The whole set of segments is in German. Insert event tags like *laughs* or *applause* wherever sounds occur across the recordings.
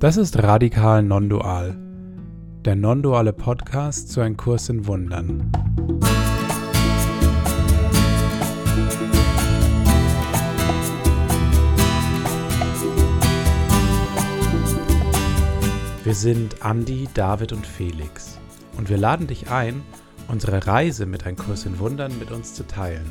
Das ist Radikal Non-Dual, der non-duale Podcast zu einem Kurs in Wundern. Wir sind Andi, David und Felix und wir laden dich ein, unsere Reise mit einem Kurs in Wundern mit uns zu teilen.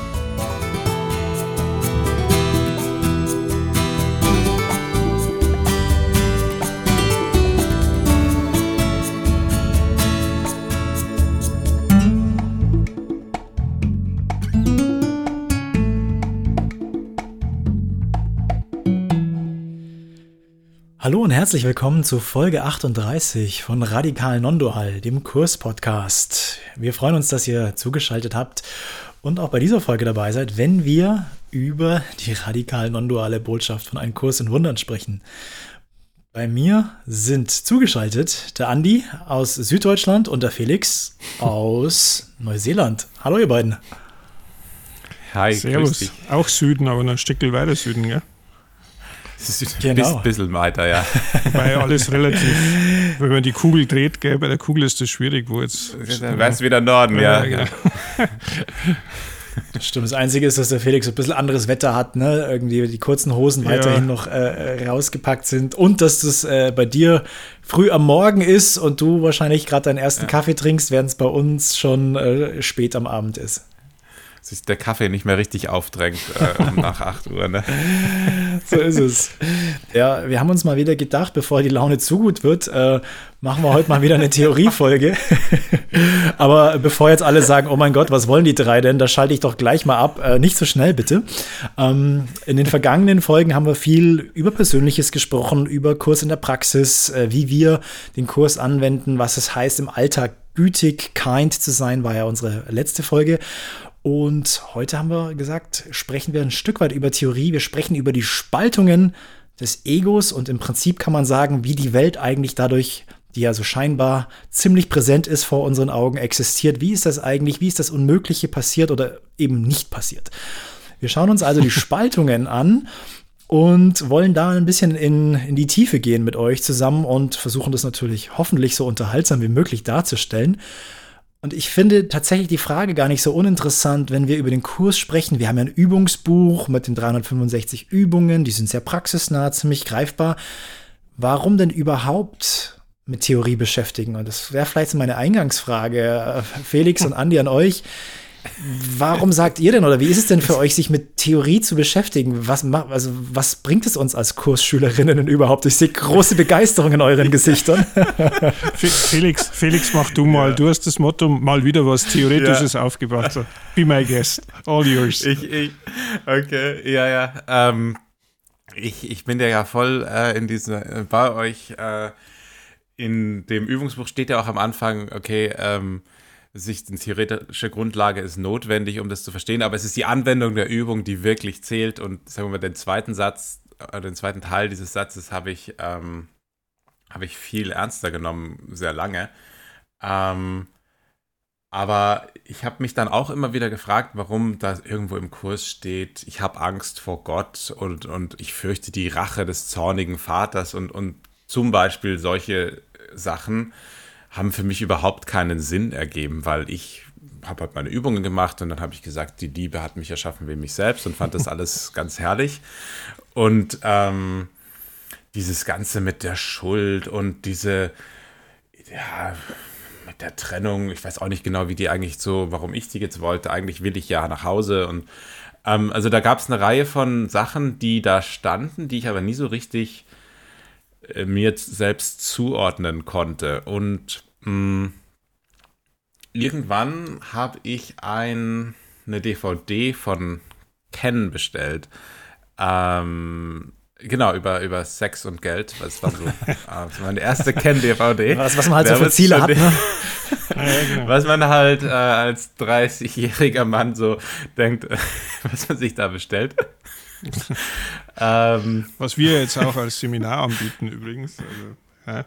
Hallo und herzlich willkommen zu Folge 38 von Radikal Nondual, dem Kurs-Podcast. Wir freuen uns, dass ihr zugeschaltet habt und auch bei dieser Folge dabei seid, wenn wir über die radikal nonduale Botschaft von einem Kurs in Wundern sprechen. Bei mir sind zugeschaltet der Andi aus Süddeutschland und der Felix aus *laughs* Neuseeland. Hallo ihr beiden. Hi, Servus. Auch Süden, aber ein Stückchen weiter Süden, gell? Das ist genau. ein bisschen weiter, ja. *laughs* Weil alles relativ, wenn man die Kugel dreht, gell, bei der Kugel ist das schwierig, wo jetzt. Dann wäre es wieder Norden, ja. ja. Genau. Das stimmt. Das Einzige ist, dass der Felix ein bisschen anderes Wetter hat, ne? Irgendwie die kurzen Hosen weiterhin noch äh, rausgepackt sind und dass das äh, bei dir früh am Morgen ist und du wahrscheinlich gerade deinen ersten ja. Kaffee trinkst, während es bei uns schon äh, spät am Abend ist sich der Kaffee nicht mehr richtig aufdrängt äh, um *laughs* nach 8 Uhr. Ne? So ist es. Ja, wir haben uns mal wieder gedacht, bevor die Laune zu gut wird, äh, machen wir heute mal wieder eine Theoriefolge. *laughs* Aber bevor jetzt alle sagen, oh mein Gott, was wollen die drei denn, da schalte ich doch gleich mal ab. Äh, nicht so schnell bitte. Ähm, in den vergangenen Folgen haben wir viel über Persönliches gesprochen, über Kurs in der Praxis, äh, wie wir den Kurs anwenden, was es heißt im Alltag gütig, kind zu sein, war ja unsere letzte Folge. Und heute haben wir gesagt, sprechen wir ein Stück weit über Theorie. Wir sprechen über die Spaltungen des Egos und im Prinzip kann man sagen, wie die Welt eigentlich dadurch, die ja so scheinbar ziemlich präsent ist vor unseren Augen, existiert. Wie ist das eigentlich? Wie ist das Unmögliche passiert oder eben nicht passiert? Wir schauen uns also die *laughs* Spaltungen an und wollen da ein bisschen in, in die Tiefe gehen mit euch zusammen und versuchen das natürlich hoffentlich so unterhaltsam wie möglich darzustellen. Und ich finde tatsächlich die Frage gar nicht so uninteressant, wenn wir über den Kurs sprechen. Wir haben ja ein Übungsbuch mit den 365 Übungen, die sind sehr praxisnah, ziemlich greifbar. Warum denn überhaupt mit Theorie beschäftigen? Und das wäre vielleicht so meine Eingangsfrage, äh, Felix und Andi an euch. Warum sagt ihr denn oder wie ist es denn für euch, sich mit Theorie zu beschäftigen? Was, also, was bringt es uns als Kursschülerinnen überhaupt? Ich sehe große Begeisterung in euren Gesichtern. Felix, Felix, mach du mal. Du hast das Motto mal wieder was Theoretisches ja. aufgebracht. Be my guest. All yours. Ich, ich, okay, ja, ja. Ähm, ich, ich bin ja voll äh, in dieser, äh, bei euch. Äh, in dem Übungsbuch steht ja auch am Anfang, okay, ähm, sich eine theoretische Grundlage ist notwendig, um das zu verstehen, aber es ist die Anwendung der Übung, die wirklich zählt. Und sagen wir mal, den zweiten Satz, äh, den zweiten Teil dieses Satzes habe ich, ähm, habe ich viel ernster genommen, sehr lange. Ähm, aber ich habe mich dann auch immer wieder gefragt, warum da irgendwo im Kurs steht, ich habe Angst vor Gott und, und ich fürchte die Rache des zornigen Vaters und, und zum Beispiel solche Sachen haben für mich überhaupt keinen Sinn ergeben, weil ich habe halt meine Übungen gemacht und dann habe ich gesagt, die Liebe hat mich erschaffen wie mich selbst und fand das alles *laughs* ganz herrlich. Und ähm, dieses Ganze mit der Schuld und diese, ja, mit der Trennung, ich weiß auch nicht genau, wie die eigentlich so, warum ich die jetzt wollte. Eigentlich will ich ja nach Hause und ähm, also da gab es eine Reihe von Sachen, die da standen, die ich aber nie so richtig mir selbst zuordnen konnte. Und mh, mm, irgendwann habe ich ein, eine DVD von Ken bestellt. Ähm, genau, über, über Sex und Geld. Das war so *laughs* äh, meine erste Ken-DVD. Was, was man halt so für Ziele hat, ne? *laughs* genau. Was man halt äh, als 30-jähriger Mann so denkt, *laughs* was man sich da bestellt. *laughs* ähm, was wir jetzt auch als Seminar anbieten übrigens. Also. Ja,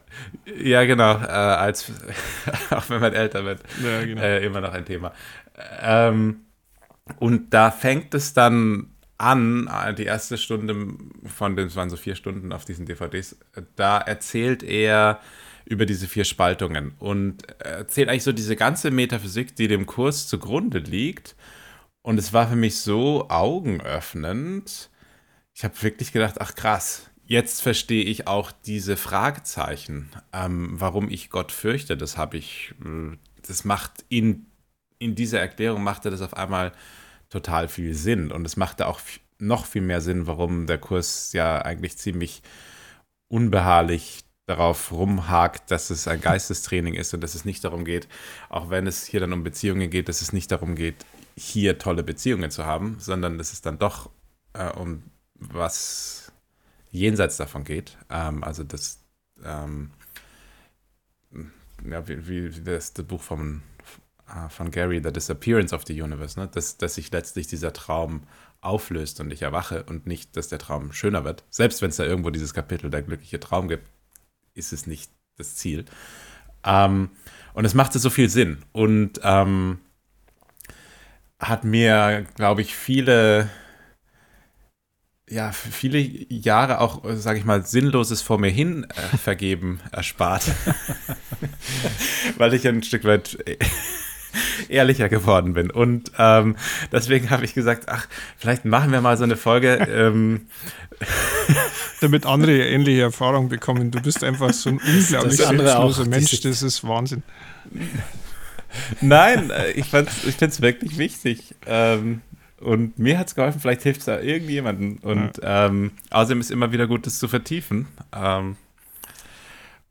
ja genau. Äh, als, *laughs* auch wenn man älter wird, ja, genau. äh, immer noch ein Thema. Ähm, und da fängt es dann an, äh, die erste Stunde von den, es waren so vier Stunden auf diesen DVDs, da erzählt er über diese vier Spaltungen und erzählt eigentlich so diese ganze Metaphysik, die dem Kurs zugrunde liegt. Und es war für mich so augenöffnend. Ich habe wirklich gedacht, ach krass, jetzt verstehe ich auch diese Fragezeichen, ähm, warum ich Gott fürchte. Das habe ich, äh, das macht in, in dieser Erklärung machte das auf einmal total viel Sinn. Und es machte auch noch viel mehr Sinn, warum der Kurs ja eigentlich ziemlich unbeharrlich darauf rumhakt, dass es ein Geistestraining ist und dass es nicht darum geht, auch wenn es hier dann um Beziehungen geht, dass es nicht darum geht, hier tolle Beziehungen zu haben, sondern dass es dann doch äh, um was jenseits davon geht. Ähm, also das, ähm, ja, wie, wie das, das Buch vom äh, von Gary, The Disappearance of the Universe, ne? dass, dass sich letztlich dieser Traum auflöst und ich erwache und nicht, dass der Traum schöner wird. Selbst wenn es da irgendwo dieses Kapitel der glückliche Traum gibt, ist es nicht das Ziel. Ähm, und es machte so viel Sinn und ähm, hat mir, glaube ich, viele ja, viele Jahre auch, sage ich mal, sinnloses vor mir hin äh, vergeben *laughs* erspart. *laughs* Weil ich ein Stück weit ehrlicher geworden bin. Und ähm, deswegen habe ich gesagt, ach, vielleicht machen wir mal so eine Folge. Ähm, *laughs* Damit andere ähnliche Erfahrungen bekommen. Du bist einfach so ein unglaublich selbstloser Mensch, das ist Wahnsinn. Nein, äh, ich, ich finde es wirklich wichtig. Ähm, und mir hat es geholfen, vielleicht hilft es da irgendjemandem. Und ja. ähm, außerdem ist immer wieder gut, das zu vertiefen. Ähm,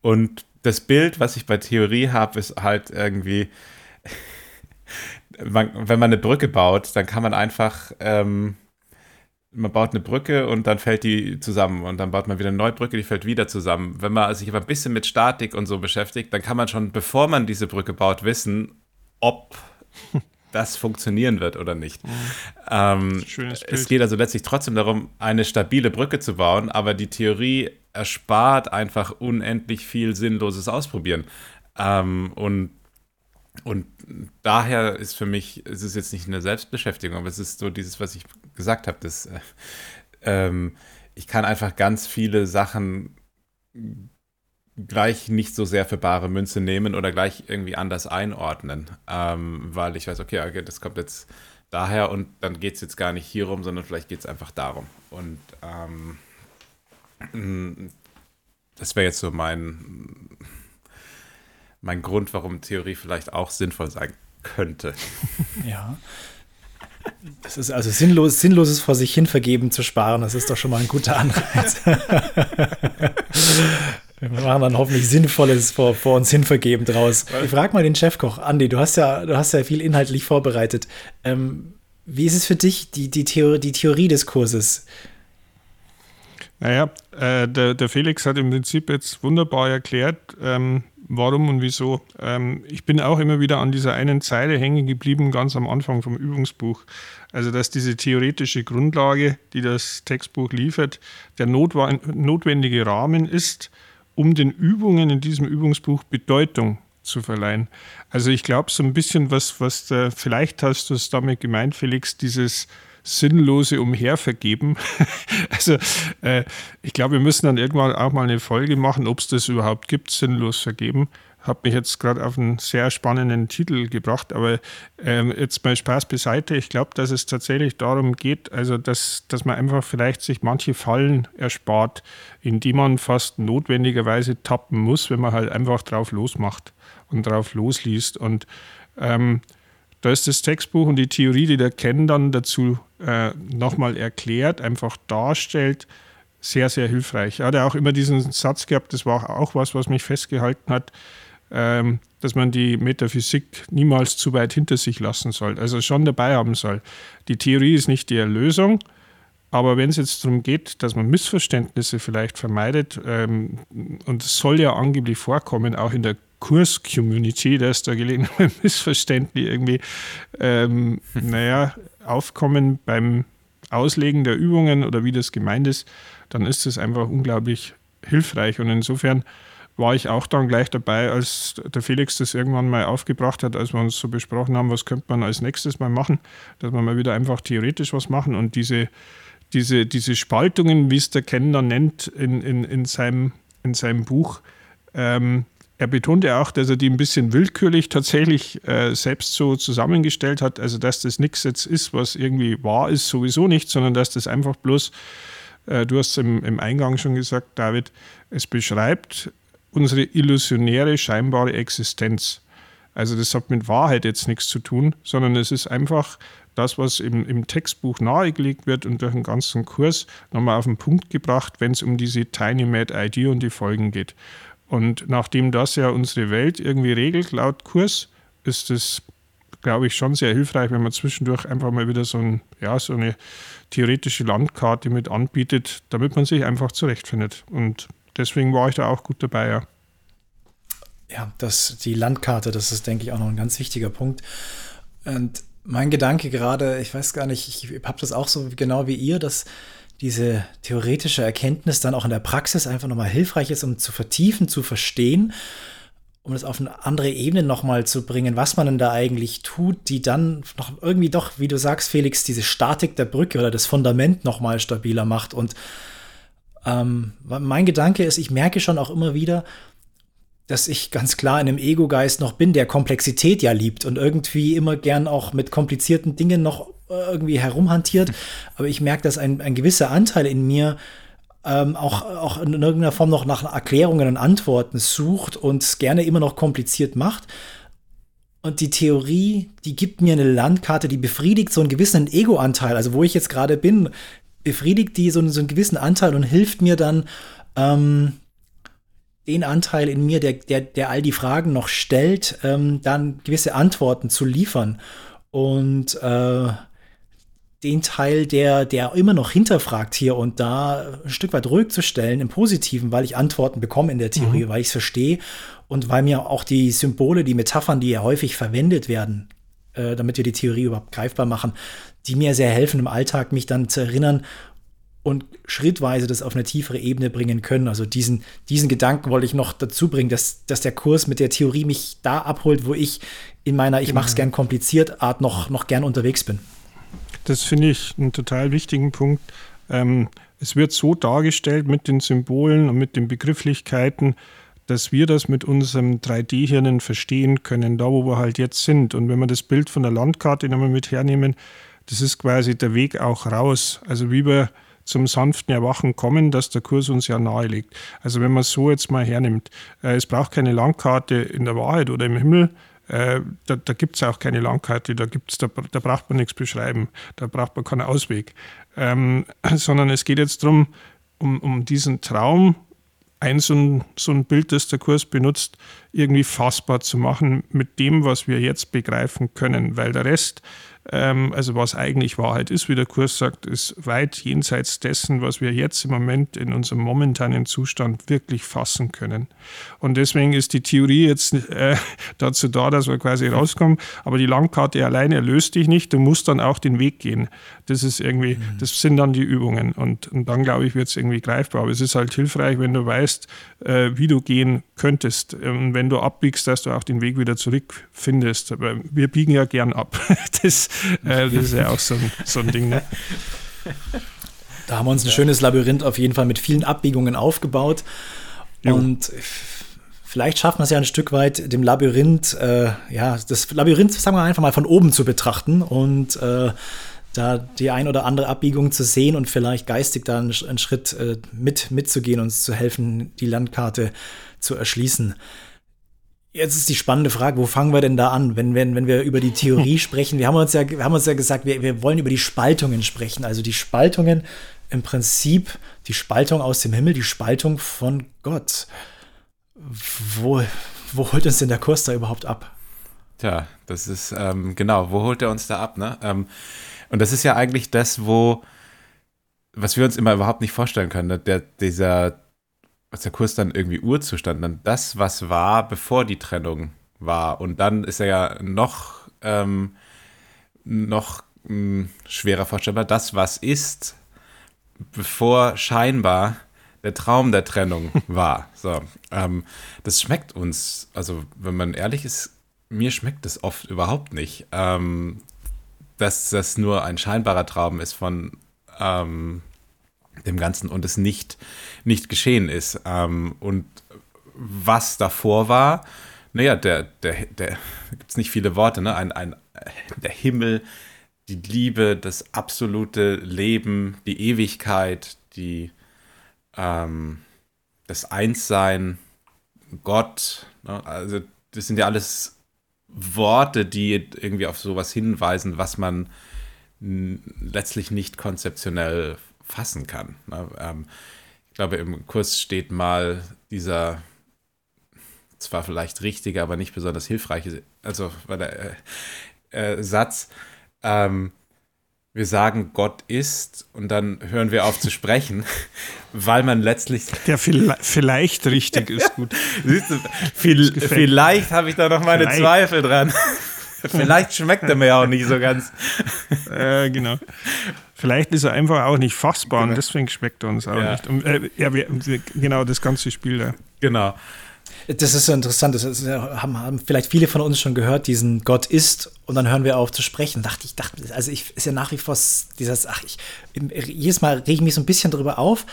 und das Bild, was ich bei Theorie habe, ist halt irgendwie, *laughs* man, wenn man eine Brücke baut, dann kann man einfach, ähm, man baut eine Brücke und dann fällt die zusammen und dann baut man wieder eine neue Brücke, die fällt wieder zusammen. Wenn man sich aber ein bisschen mit Statik und so beschäftigt, dann kann man schon, bevor man diese Brücke baut, wissen, ob *laughs* das funktionieren wird oder nicht. Mhm. Ähm, es geht also letztlich trotzdem darum, eine stabile Brücke zu bauen, aber die Theorie erspart einfach unendlich viel sinnloses Ausprobieren. Ähm, und, und daher ist für mich, es ist jetzt nicht eine Selbstbeschäftigung, aber es ist so dieses, was ich gesagt habe, dass äh, ähm, ich kann einfach ganz viele Sachen gleich nicht so sehr für bare Münze nehmen oder gleich irgendwie anders einordnen, ähm, weil ich weiß, okay, okay, das kommt jetzt daher und dann geht es jetzt gar nicht hierum, sondern vielleicht geht es einfach darum. Und ähm, mm, das wäre jetzt so mein, mein Grund, warum Theorie vielleicht auch sinnvoll sein könnte. *laughs* Ja. Das ist also sinnlos, sinnloses vor sich hin vergeben zu sparen, das ist doch schon mal ein guter Anreiz. *laughs* Wir machen dann hoffentlich Sinnvolles vor, vor uns hin vergeben draus. Ich frage mal den Chefkoch, Andi, du hast ja, du hast ja viel inhaltlich vorbereitet. Ähm, wie ist es für dich, die, die, Theorie, die Theorie des Kurses? Naja, äh, der, der Felix hat im Prinzip jetzt wunderbar erklärt, ähm, warum und wieso. Ähm, ich bin auch immer wieder an dieser einen Zeile hängen geblieben, ganz am Anfang vom Übungsbuch. Also, dass diese theoretische Grundlage, die das Textbuch liefert, der notwendige Rahmen ist, um den Übungen in diesem Übungsbuch Bedeutung zu verleihen. Also ich glaube, so ein bisschen was, was da, vielleicht hast du es damit gemeint, Felix, dieses sinnlose Umhervergeben. *laughs* also äh, ich glaube, wir müssen dann irgendwann auch mal eine Folge machen, ob es das überhaupt gibt, sinnlos vergeben hat mich jetzt gerade auf einen sehr spannenden Titel gebracht. Aber ähm, jetzt mal Spaß beiseite. Ich glaube, dass es tatsächlich darum geht, also dass, dass man einfach vielleicht sich manche Fallen erspart, in die man fast notwendigerweise tappen muss, wenn man halt einfach drauf losmacht und drauf losliest. Und ähm, da ist das Textbuch und die Theorie, die der Ken dann dazu äh, nochmal erklärt, einfach darstellt, sehr, sehr hilfreich. Er hat ja auch immer diesen Satz gehabt, das war auch was, was mich festgehalten hat ähm, dass man die Metaphysik niemals zu weit hinter sich lassen soll, also schon dabei haben soll. Die Theorie ist nicht die Erlösung, aber wenn es jetzt darum geht, dass man Missverständnisse vielleicht vermeidet, ähm, und es soll ja angeblich vorkommen, auch in der Kurs-Community, dass da gelegentlich *laughs* missverständlich irgendwie, ähm, naja, aufkommen beim Auslegen der Übungen oder wie das gemeint ist, dann ist es einfach unglaublich hilfreich. Und insofern war ich auch dann gleich dabei, als der Felix das irgendwann mal aufgebracht hat, als wir uns so besprochen haben, was könnte man als nächstes mal machen, dass wir mal wieder einfach theoretisch was machen und diese, diese, diese Spaltungen, wie es der Kenner nennt in, in, in, seinem, in seinem Buch, ähm, er betonte auch, dass er die ein bisschen willkürlich tatsächlich äh, selbst so zusammengestellt hat, also dass das nichts jetzt ist, was irgendwie wahr ist, sowieso nicht, sondern dass das einfach bloß, äh, du hast es im, im Eingang schon gesagt, David, es beschreibt unsere illusionäre, scheinbare Existenz. Also das hat mit Wahrheit jetzt nichts zu tun, sondern es ist einfach das, was im, im Textbuch nahegelegt wird und durch den ganzen Kurs nochmal auf den Punkt gebracht, wenn es um diese Tiny Mad ID und die Folgen geht. Und nachdem das ja unsere Welt irgendwie regelt, laut Kurs, ist es, glaube ich, schon sehr hilfreich, wenn man zwischendurch einfach mal wieder so, ein, ja, so eine theoretische Landkarte mit anbietet, damit man sich einfach zurechtfindet. Und deswegen war ich da auch gut dabei, ja. Ja, das, die Landkarte, das ist, denke ich, auch noch ein ganz wichtiger Punkt. Und mein Gedanke gerade, ich weiß gar nicht, ich habe das auch so genau wie ihr, dass diese theoretische Erkenntnis dann auch in der Praxis einfach nochmal hilfreich ist, um zu vertiefen, zu verstehen, um das auf eine andere Ebene nochmal zu bringen, was man denn da eigentlich tut, die dann noch irgendwie doch, wie du sagst, Felix, diese Statik der Brücke oder das Fundament nochmal stabiler macht. Und ähm, mein Gedanke ist, ich merke schon auch immer wieder, dass ich ganz klar in einem Ego-Geist noch bin, der Komplexität ja liebt und irgendwie immer gern auch mit komplizierten Dingen noch äh, irgendwie herumhantiert. Aber ich merke, dass ein, ein gewisser Anteil in mir ähm, auch, auch in irgendeiner Form noch nach Erklärungen und Antworten sucht und es gerne immer noch kompliziert macht. Und die Theorie, die gibt mir eine Landkarte, die befriedigt so einen gewissen Ego-Anteil. Also wo ich jetzt gerade bin, befriedigt die so, so einen gewissen Anteil und hilft mir dann, ähm, den Anteil in mir, der, der, der all die Fragen noch stellt, ähm, dann gewisse Antworten zu liefern. Und äh, den Teil, der, der immer noch hinterfragt hier und da ein Stück weit ruhig zu stellen, im Positiven, weil ich Antworten bekomme in der Theorie, mhm. weil ich es verstehe und weil mir auch die Symbole, die Metaphern, die ja häufig verwendet werden, äh, damit wir die Theorie überhaupt greifbar machen, die mir sehr helfen im Alltag, mich dann zu erinnern und schrittweise das auf eine tiefere Ebene bringen können. Also diesen, diesen Gedanken wollte ich noch dazu bringen, dass, dass der Kurs mit der Theorie mich da abholt, wo ich in meiner Ich mache es genau. gern kompliziert Art noch, noch gern unterwegs bin. Das finde ich einen total wichtigen Punkt. Ähm, es wird so dargestellt mit den Symbolen und mit den Begrifflichkeiten, dass wir das mit unserem 3D-Hirnen verstehen können, da wo wir halt jetzt sind. Und wenn wir das Bild von der Landkarte nochmal mit hernehmen, das ist quasi der Weg auch raus. Also wie wir zum sanften Erwachen kommen, dass der Kurs uns ja nahelegt. Also wenn man es so jetzt mal hernimmt, äh, es braucht keine Landkarte in der Wahrheit oder im Himmel, äh, da, da gibt es auch keine Landkarte, da, gibt's, da, da, braucht man nichts beschreiben, da braucht man keinen Ausweg. Ähm, *clears throat* sondern es geht jetzt darum, um, um diesen Traum, ein so, ein so ein Bild, das der Kurs benutzt, irgendwie fassbar zu machen mit dem, was wir jetzt begreifen können, weil der Rest also was eigentlich Wahrheit ist, wie der Kurs sagt, ist weit jenseits dessen, was wir jetzt im Moment in unserem momentanen Zustand wirklich fassen können. Und deswegen ist die Theorie jetzt äh, *laughs* dazu da, dass wir quasi rauskommen, aber die Landkarte alleine erlöst dich nicht, du musst dann auch den Weg gehen. Das ist irgendwie, mhm. das sind dann die Übungen und, und dann glaube ich, wird es irgendwie greifbar. Aber es ist halt hilfreich, wenn du weißt, äh, wie du gehen könntest. Und wenn du abbiegst, dass du auch den Weg wieder zurückfindest. Aber wir biegen ja gern ab. *laughs* Das äh, das ist ja auch so ein, so ein Ding, ne? *laughs* Da haben wir uns ein ja. schönes Labyrinth auf jeden Fall mit vielen Abbiegungen aufgebaut. Jo. Und vielleicht schaffen wir es ja ein Stück weit, dem Labyrinth, äh, ja, das Labyrinth, sagen wir einfach mal, von oben zu betrachten und äh, da die ein oder andere Abbiegung zu sehen und vielleicht geistig da einen, einen Schritt äh, mit mitzugehen, uns zu helfen, die Landkarte zu erschließen. Jetzt ist die spannende Frage, wo fangen wir denn da an, wenn, wenn, wenn wir über die Theorie *laughs* sprechen? Wir haben uns ja, wir haben uns ja gesagt, wir, wir wollen über die Spaltungen sprechen. Also die Spaltungen im Prinzip, die Spaltung aus dem Himmel, die Spaltung von Gott. Wo, wo holt uns denn der Kurs da überhaupt ab? Tja, das ist, ähm, genau, wo holt er uns da ab, ne? Ähm, und das ist ja eigentlich das, wo, was wir uns immer überhaupt nicht vorstellen können, ne? der, dieser was der Kurs dann irgendwie Urzustand, dann das, was war, bevor die Trennung war. Und dann ist er ja noch, ähm, noch mh, hm, schwerer vorstellbar, das, was ist, bevor scheinbar der Traum der Trennung *laughs* war. So, ähm, das schmeckt uns, also wenn man ehrlich ist, mir schmeckt das oft überhaupt nicht, ähm, dass das nur ein scheinbarer Traum ist von ähm, dem Ganzen und es nicht, nicht geschehen ist. Ähm, und was davor war, naja, der, der, der gibt es nicht viele Worte, ne? Ein, ein, der Himmel, die Liebe, das absolute Leben, die Ewigkeit, die, ähm, das Einssein, Gott, ne? also das sind ja alles Worte, die irgendwie auf sowas hinweisen, was man letztlich nicht konzeptionell fassen kann. Ne? Ähm, ich glaube, im Kurs steht mal dieser zwar vielleicht richtige, aber nicht besonders hilfreiche, also äh, äh, Satz, ähm, wir sagen, Gott ist und dann hören wir auf zu sprechen, *laughs* weil man letztlich. Der vielleicht richtig ist gut. *laughs* Siehst du, viel, vielleicht habe ich da noch meine vielleicht. Zweifel dran. *laughs* vielleicht schmeckt er mir auch nicht so ganz. Äh, genau. Vielleicht ist er einfach auch nicht fassbar genau. und deswegen schmeckt er uns auch ja. nicht. Und, äh, ja, wir, genau, das ganze Spiel da. Genau. Das ist so interessant. Das ist, haben, haben, vielleicht viele von uns schon gehört, diesen Gott ist, und dann hören wir auf zu sprechen. Dachte ich, dachte, also ich ist ja nach wie vor dieses, ach, ich, jedes Mal rege ich mich so ein bisschen drüber auf,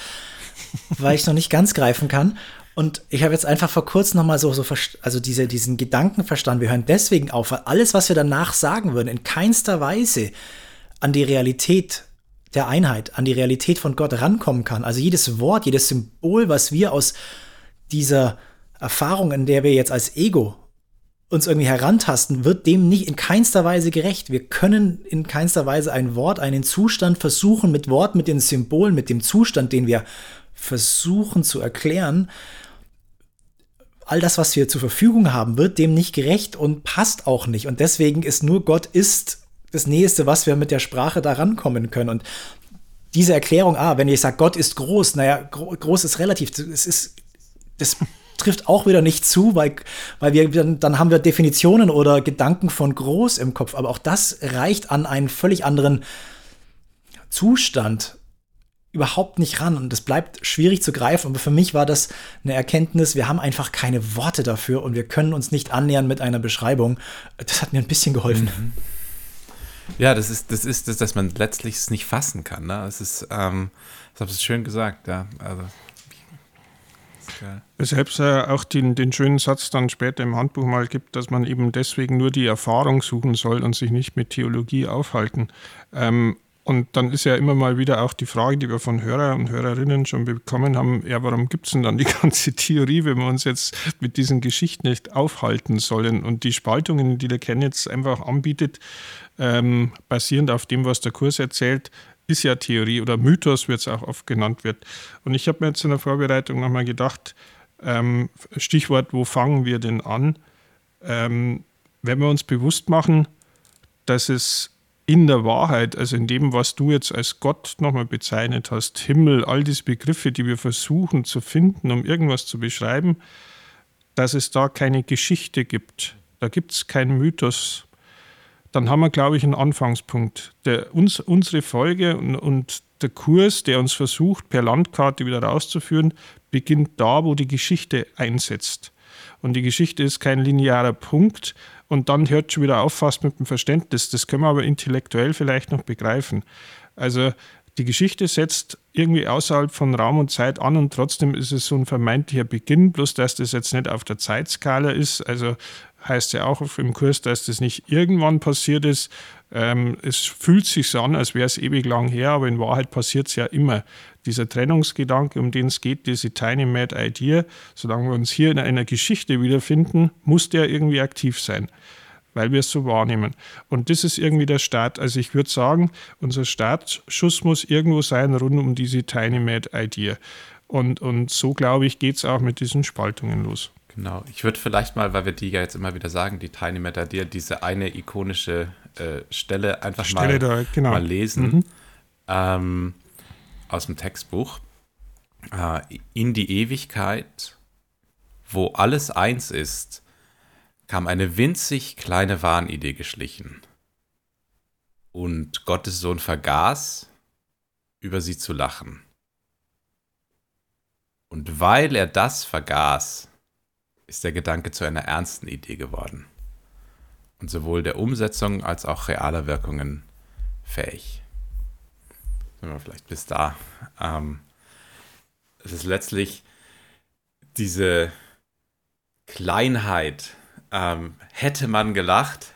weil ich noch nicht ganz greifen kann. Und ich habe jetzt einfach vor kurzem nochmal so, so also diese, diesen Gedanken verstanden. Wir hören deswegen auf, weil alles, was wir danach sagen würden, in keinster Weise an die Realität der Einheit, an die Realität von Gott rankommen kann. Also jedes Wort, jedes Symbol, was wir aus dieser Erfahrung, in der wir jetzt als Ego uns irgendwie herantasten, wird dem nicht in keinster Weise gerecht. Wir können in keinster Weise ein Wort, einen Zustand versuchen, mit Wort, mit den Symbolen, mit dem Zustand, den wir versuchen zu erklären. All das, was wir zur Verfügung haben, wird dem nicht gerecht und passt auch nicht. Und deswegen ist nur Gott ist das Nächste, was wir mit der Sprache da rankommen können. Und diese Erklärung, ah, wenn ich sage, Gott ist groß, naja, groß ist relativ, es ist, das trifft auch wieder nicht zu, weil, weil wir dann, dann haben wir Definitionen oder Gedanken von groß im Kopf. Aber auch das reicht an einen völlig anderen Zustand überhaupt nicht ran und es bleibt schwierig zu greifen. Aber für mich war das eine Erkenntnis, wir haben einfach keine Worte dafür und wir können uns nicht annähern mit einer Beschreibung. Das hat mir ein bisschen geholfen. Mhm. Ja, das ist, das ist, das, dass man letztlich es nicht fassen kann. Ne? Es ist, ähm, das hast du schön gesagt, ja. Also ja. Weshalb es auch den, den schönen Satz dann später im Handbuch mal gibt, dass man eben deswegen nur die Erfahrung suchen soll und sich nicht mit Theologie aufhalten. Ähm, und dann ist ja immer mal wieder auch die Frage, die wir von Hörer und Hörerinnen schon bekommen haben, ja, warum gibt es denn dann die *laughs* ganze Theorie, wenn wir uns jetzt mit diesen Geschichten nicht aufhalten sollen? Und die Spaltungen, die der Ken jetzt einfach anbietet, ähm, basierend auf dem, was der Kurs erzählt, ist ja Theorie oder Mythos, wird es auch oft genannt wird. Und ich habe mir jetzt in der Vorbereitung nochmal gedacht, ähm, Stichwort, wo fangen wir denn an? Ähm, wenn wir uns bewusst machen, dass es in der Wahrheit, also in dem, was du jetzt als Gott nochmal bezeichnet hast, Himmel, all diese Begriffe, die wir versuchen zu finden, um irgendwas zu beschreiben, dass es da keine Geschichte gibt. Da gibt es keinen Mythos, dann haben wir, glaube ich, einen Anfangspunkt. Der, uns, unsere Folge und, und der Kurs, der uns versucht, per Landkarte wieder rauszuführen, beginnt da, wo die Geschichte einsetzt. Und die Geschichte ist kein linearer Punkt und dann hört schon wieder auf fast mit dem Verständnis. Das können wir aber intellektuell vielleicht noch begreifen. Also die Geschichte setzt irgendwie außerhalb von Raum und Zeit an und trotzdem ist es so ein vermeintlicher Beginn, bloß dass das jetzt nicht auf der Zeitskala ist. Also heißt ja auch im Kurs, dass das nicht irgendwann passiert ist. Ähm, es fühlt sich so an, als wäre es ewig lang her, aber in Wahrheit passiert es ja immer. Dieser Trennungsgedanke, um den es geht, diese Tiny Mad Idea, solange wir uns hier in einer Geschichte wiederfinden, muss der irgendwie aktiv sein, weil wir es so wahrnehmen. Und das ist irgendwie der Start. Also ich würde sagen, unser Startschuss muss irgendwo sein rund um diese Tiny Mad Idea. Und, und so, glaube ich, geht es auch mit diesen Spaltungen los. Genau. Ich würde vielleicht mal, weil wir die ja jetzt immer wieder sagen, die Tiny Matter dir diese eine ikonische äh, Stelle einfach Stelle mal, da, genau. mal lesen mhm. ähm, aus dem Textbuch. äh, in die Ewigkeit, wo alles eins ist, kam eine winzig kleine Wahnidee geschlichen. Und Gottes Sohn vergaß, über sie zu lachen. Und weil er das vergaß, ist der Gedanke zu einer ernsten Idee geworden und sowohl der Umsetzung als auch realer Wirkungen fähig. Sind wir vielleicht bis da. Ähm, es ist letztlich diese Kleinheit. Ähm, hätte man gelacht,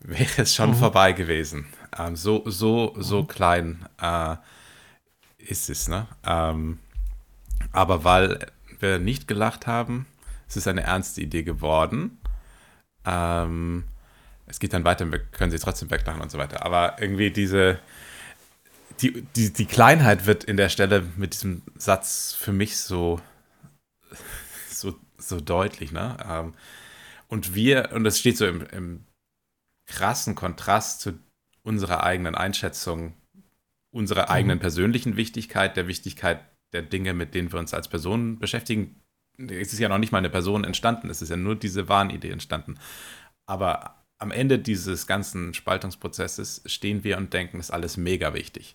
wäre es schon mhm. vorbei gewesen. Ähm, so so, so mhm. klein äh, ist es. Ne? Ähm, aber weil wir nicht gelacht haben, ist es eine ernste Idee geworden. Ähm, es geht dann weiter, wir können sie trotzdem weglachen und so weiter. Aber irgendwie diese, die, die, die Kleinheit wird in der Stelle mit diesem Satz für mich so, so, so deutlich. Ne? Und wir, und das steht so im, im krassen Kontrast zu unserer eigenen Einschätzung, unserer eigenen mhm. persönlichen Wichtigkeit, der Wichtigkeit der Dinge, mit denen wir uns als Personen beschäftigen. Es ist ja noch nicht mal eine Person entstanden, es ist ja nur diese Wahnidee entstanden. Aber am Ende dieses ganzen Spaltungsprozesses stehen wir und denken, ist alles mega wichtig.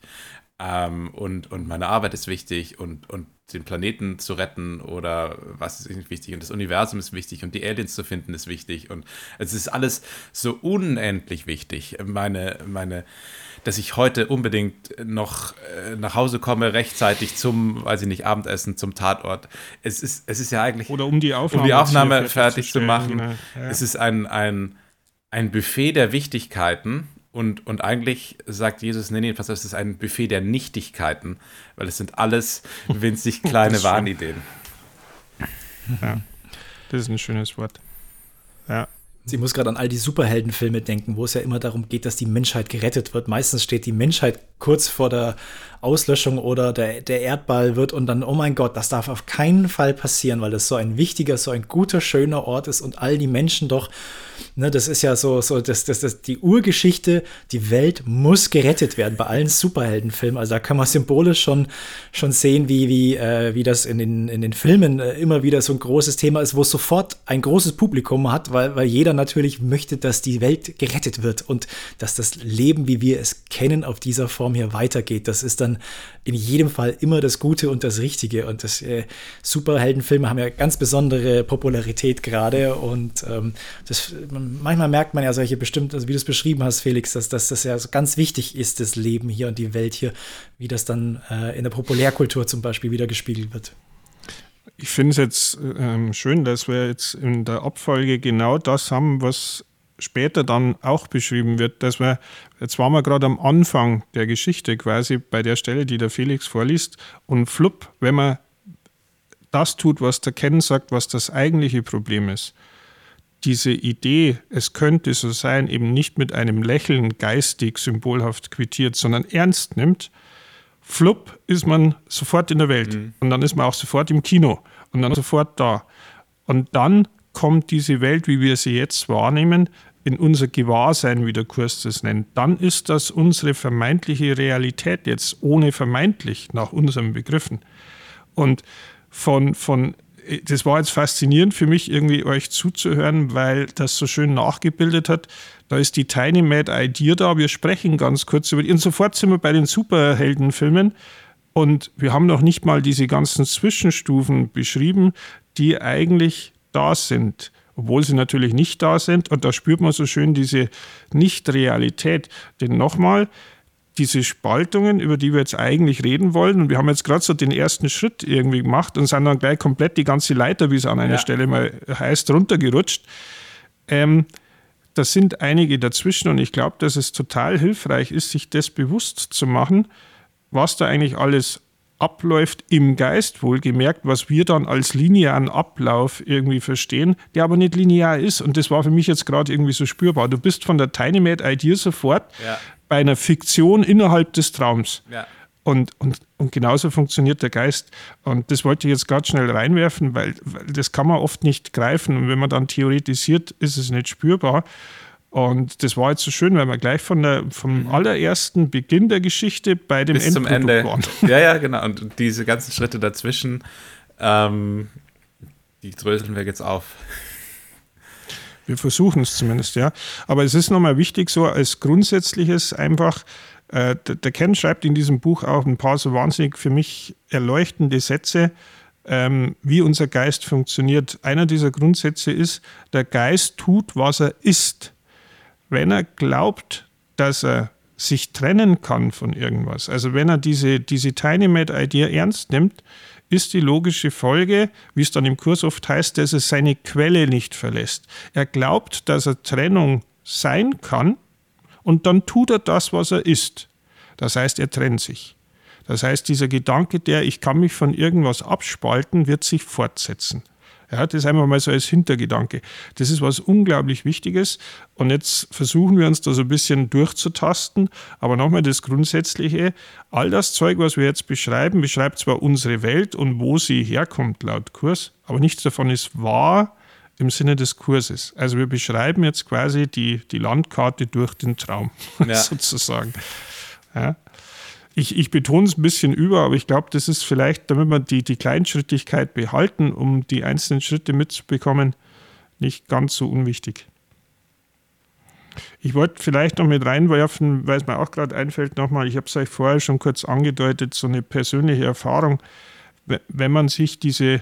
Ähm, und, und meine Arbeit ist wichtig und, und den Planeten zu retten oder was ist wichtig und das Universum ist wichtig und die Aliens zu finden ist wichtig und es ist alles so unendlich wichtig. Meine, meine, dass ich heute unbedingt noch äh, nach Hause komme, rechtzeitig zum, weiß ich nicht, Abendessen, zum Tatort. Es ist, es ist ja eigentlich. Oder um die Aufnahme, um die Aufnahme fertig zu machen. Ne? Ja. Es ist ein, ein, ein Buffet der Wichtigkeiten und, und eigentlich sagt Jesus, nee, nee, pass auf, es ist ein Buffet der Nichtigkeiten, weil es sind alles *laughs* winzig kleine Wahnideen. Ja, das ist ein schönes Wort. Ja. Sie muss gerade an all die Superheldenfilme denken, wo es ja immer darum geht, dass die Menschheit gerettet wird. Meistens steht die Menschheit kurz vor der Auslöschung oder der, der Erdball wird und dann, oh mein Gott, das darf auf keinen Fall passieren, weil das so ein wichtiger, so ein guter, schöner Ort ist und all die Menschen doch Ne, das ist ja so, so das, das, das, die Urgeschichte, die Welt muss gerettet werden bei allen Superheldenfilmen. Also da kann man symbolisch schon, schon sehen, wie, wie, äh, wie das in den, in den Filmen äh, immer wieder so ein großes Thema ist, wo es sofort ein großes Publikum hat, weil, weil jeder natürlich möchte, dass die Welt gerettet wird und dass das Leben, wie wir es kennen, auf dieser Form hier weitergeht. Das ist dann in jedem Fall immer das Gute und das Richtige. Und das äh, Superheldenfilme haben ja ganz besondere Popularität gerade und ähm, das manchmal merkt man ja solche bestimmten, also wie du es beschrieben hast, Felix, dass, dass das ja so ganz wichtig ist, das Leben hier und die Welt hier, wie das dann äh, in der Populärkultur zum Beispiel wieder gespiegelt wird. Ich finde es jetzt ähm, schön, dass wir jetzt in der Abfolge genau das haben, was später dann auch beschrieben wird, dass wir, jetzt waren wir gerade am Anfang der Geschichte quasi bei der Stelle, die der Felix vorliest und flupp, wenn man das tut, was der Ken sagt, was das eigentliche Problem ist, diese Idee, es könnte so sein, eben nicht mit einem Lächeln geistig symbolhaft quittiert, sondern ernst nimmt, flupp ist man sofort in der Welt. Mhm. Und dann ist man auch sofort im Kino und dann sofort da. Und dann kommt diese Welt, wie wir sie jetzt wahrnehmen, in unser Gewahrsein, wie der Kurs das nennt. Dann ist das unsere vermeintliche Realität jetzt ohne vermeintlich nach unseren Begriffen. Und von, von das war jetzt faszinierend für mich, irgendwie euch zuzuhören, weil das so schön nachgebildet hat. Da ist die Tiny Mad Idea da. Wir sprechen ganz kurz über die. Und sofort sind wir bei den Superheldenfilmen. Und wir haben noch nicht mal diese ganzen Zwischenstufen beschrieben, die eigentlich da sind obwohl sie natürlich nicht da sind. Und da spürt man so schön diese Nicht-Realität. Denn nochmal, diese Spaltungen, über die wir jetzt eigentlich reden wollen, und wir haben jetzt gerade so den ersten Schritt irgendwie gemacht und sind dann gleich komplett die ganze Leiter, wie es an einer ja. Stelle mal heißt, runtergerutscht. Ähm, da sind einige dazwischen und ich glaube, dass es total hilfreich ist, sich das bewusst zu machen, was da eigentlich alles abläuft im Geist, wohlgemerkt, was wir dann als linearen Ablauf irgendwie verstehen, der aber nicht linear ist. Und das war für mich jetzt gerade irgendwie so spürbar. Du bist von der Tiny Mad Idea sofort ja bei einer Fiktion innerhalb des Traums. Ja. Und, und, und genauso funktioniert der Geist. Und das wollte ich jetzt gerade schnell reinwerfen, weil, weil das kann man oft nicht greifen. Und wenn man dann theoretisiert, ist es nicht spürbar. Und das war jetzt so schön, weil wir gleich von der, vom mhm. allerersten Beginn der Geschichte bei dem Bis zum Ende. waren. Ja, ja, genau. Und diese ganzen Schritte dazwischen, ähm, die dröseln wir jetzt auf. Wir versuchen es zumindest, ja. Aber es ist nochmal wichtig, so als grundsätzliches einfach, äh, der, der Ken schreibt in diesem Buch auch ein paar so wahnsinnig für mich erleuchtende Sätze, ähm, wie unser Geist funktioniert. Einer dieser Grundsätze ist, der Geist tut, was er ist wenn er glaubt, dass er sich trennen kann von irgendwas, also wenn er diese, diese Tiny Mad Idea ernst nimmt, ist die logische Folge, wie es dann im Kurs oft heißt, dass er seine Quelle nicht verlässt. Er glaubt, dass er Trennung sein kann und dann tut er das, was er ist. Das heißt, er trennt sich. Das heißt, dieser Gedanke, der ich kann mich von irgendwas abspalten, wird sich fortsetzen. Ja, das einfach mal so als Hintergedanke. Das ist was unglaublich Wichtiges. Und jetzt versuchen wir uns da so ein bisschen durchzutasten. Aber nochmal das Grundsätzliche. All das Zeug, was wir jetzt beschreiben, beschreibt zwar unsere Welt und wo sie herkommt laut Kurs, aber nichts davon ist wahr im Sinne des Kurses. Also wir beschreiben jetzt quasi die, die Landkarte durch den Traum, ja. *laughs* sozusagen. Ja ich, ich betone es ein bisschen über, aber ich glaube, das ist vielleicht, damit wir die, die Kleinschrittigkeit behalten, um die einzelnen Schritte mitzubekommen, nicht ganz so unwichtig. Ich wollte vielleicht noch mit reinwerfen, weil es mir auch gerade einfällt, nochmal, ich habe es euch vorher schon kurz angedeutet, so eine persönliche Erfahrung, wenn man sich diese,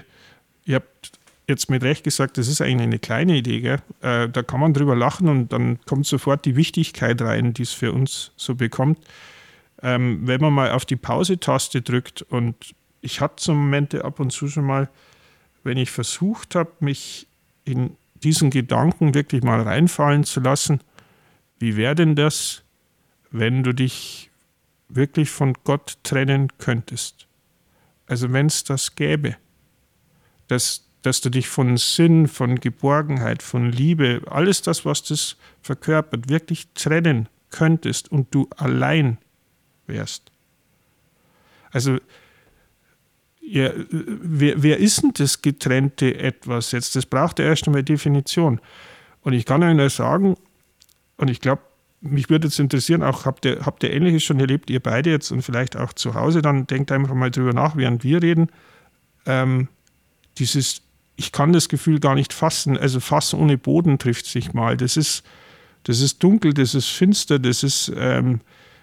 ihr habt jetzt mit Recht gesagt, das ist eigentlich eine kleine Idee, gell? Äh, da kann man drüber lachen und dann kommt sofort die Wichtigkeit rein, die es für uns so bekommt ähm, wenn man mal auf die Pause-Taste drückt und ich hatte so Momente ab und zu schon mal, wenn ich versucht habe, mich in diesen Gedanken wirklich mal reinfallen zu lassen, wie wäre denn das, wenn du dich wirklich von Gott trennen könntest? Also wenn es das gäbe, dass, dass du dich von Sinn, von Geborgenheit, von Liebe, alles das, was das verkörpert, wirklich trennen könntest und du allein wärst. Also, ja, wer, wer ist denn das getrennte Etwas jetzt? Das braucht ja erst einmal Definition. Und ich kann Ihnen sagen, und ich glaube, mich würde jetzt interessieren, auch habt ihr, habt ihr Ähnliches schon erlebt, ihr beide jetzt und vielleicht auch zu Hause, dann denkt einfach mal drüber nach, während wir reden. Ähm, dieses, ich kann das Gefühl gar nicht fassen, also Fass ohne Boden trifft sich mal. Das ist, das ist dunkel, das ist finster, das ist, ähm,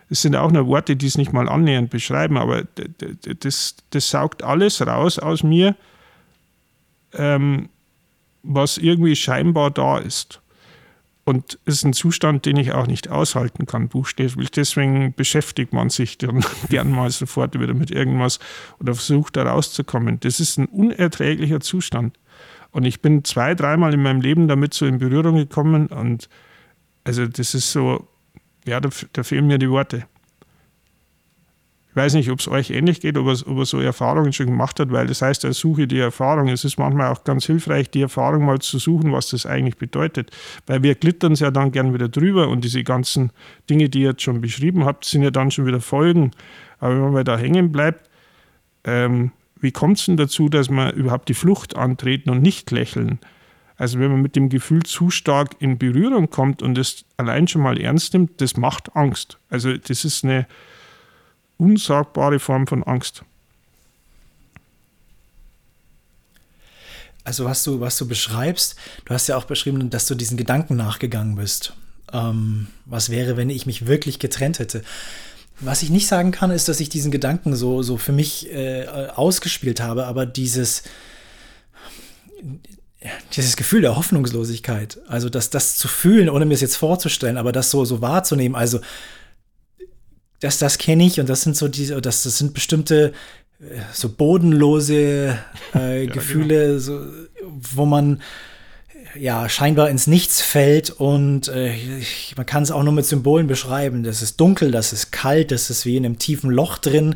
es sind auch nur Worte, die es nicht mal annähernd beschreiben, aber das, das saugt alles raus aus mir, ähm, was irgendwie scheinbar da ist. Und es ist ein Zustand, den ich auch nicht aushalten kann, buchstäblich. Deswegen beschäftigt man sich dann *laughs* gern mal sofort wieder mit irgendwas oder versucht da rauszukommen. Das ist ein unerträglicher Zustand. Und ich bin zwei, dreimal in meinem Leben damit so in Berührung gekommen. Und also das ist so, ja, da, da fehlen mir die Worte. Ich weiß nicht, ob es euch ähnlich geht, ob er, ob er so Erfahrungen schon gemacht hat, weil das heißt, er suche die Erfahrung. Es ist manchmal auch ganz hilfreich, die Erfahrung mal zu suchen, was das eigentlich bedeutet. Weil wir glittern es ja dann gern wieder drüber und diese ganzen Dinge, die ihr jetzt schon beschrieben habt, sind ja dann schon wieder Folgen. Aber wenn man mal da hängen bleibt, ähm, wie kommt es denn dazu, dass man überhaupt die Flucht antreten und nicht lächeln? Also wenn man mit dem Gefühl zu stark in Berührung kommt und es allein schon mal ernst nimmt, das macht Angst. Also das ist eine unsagbare Form von Angst. Also was du, was du beschreibst, du hast ja auch beschrieben, dass du diesen Gedanken nachgegangen bist. Ähm, was wäre, wenn ich mich wirklich getrennt hätte? Was ich nicht sagen kann, ist, dass ich diesen Gedanken so, so für mich äh, ausgespielt habe, aber dieses, dieses Gefühl der Hoffnungslosigkeit, also das, das zu fühlen, ohne mir es jetzt vorzustellen, aber das so, so wahrzunehmen, also das, das kenne ich und das sind so diese, das, das sind bestimmte äh, so bodenlose äh, *laughs* ja, Gefühle, genau. so, wo man ja scheinbar ins Nichts fällt und äh, man kann es auch nur mit Symbolen beschreiben. Das ist dunkel, das ist kalt, das ist wie in einem tiefen Loch drin.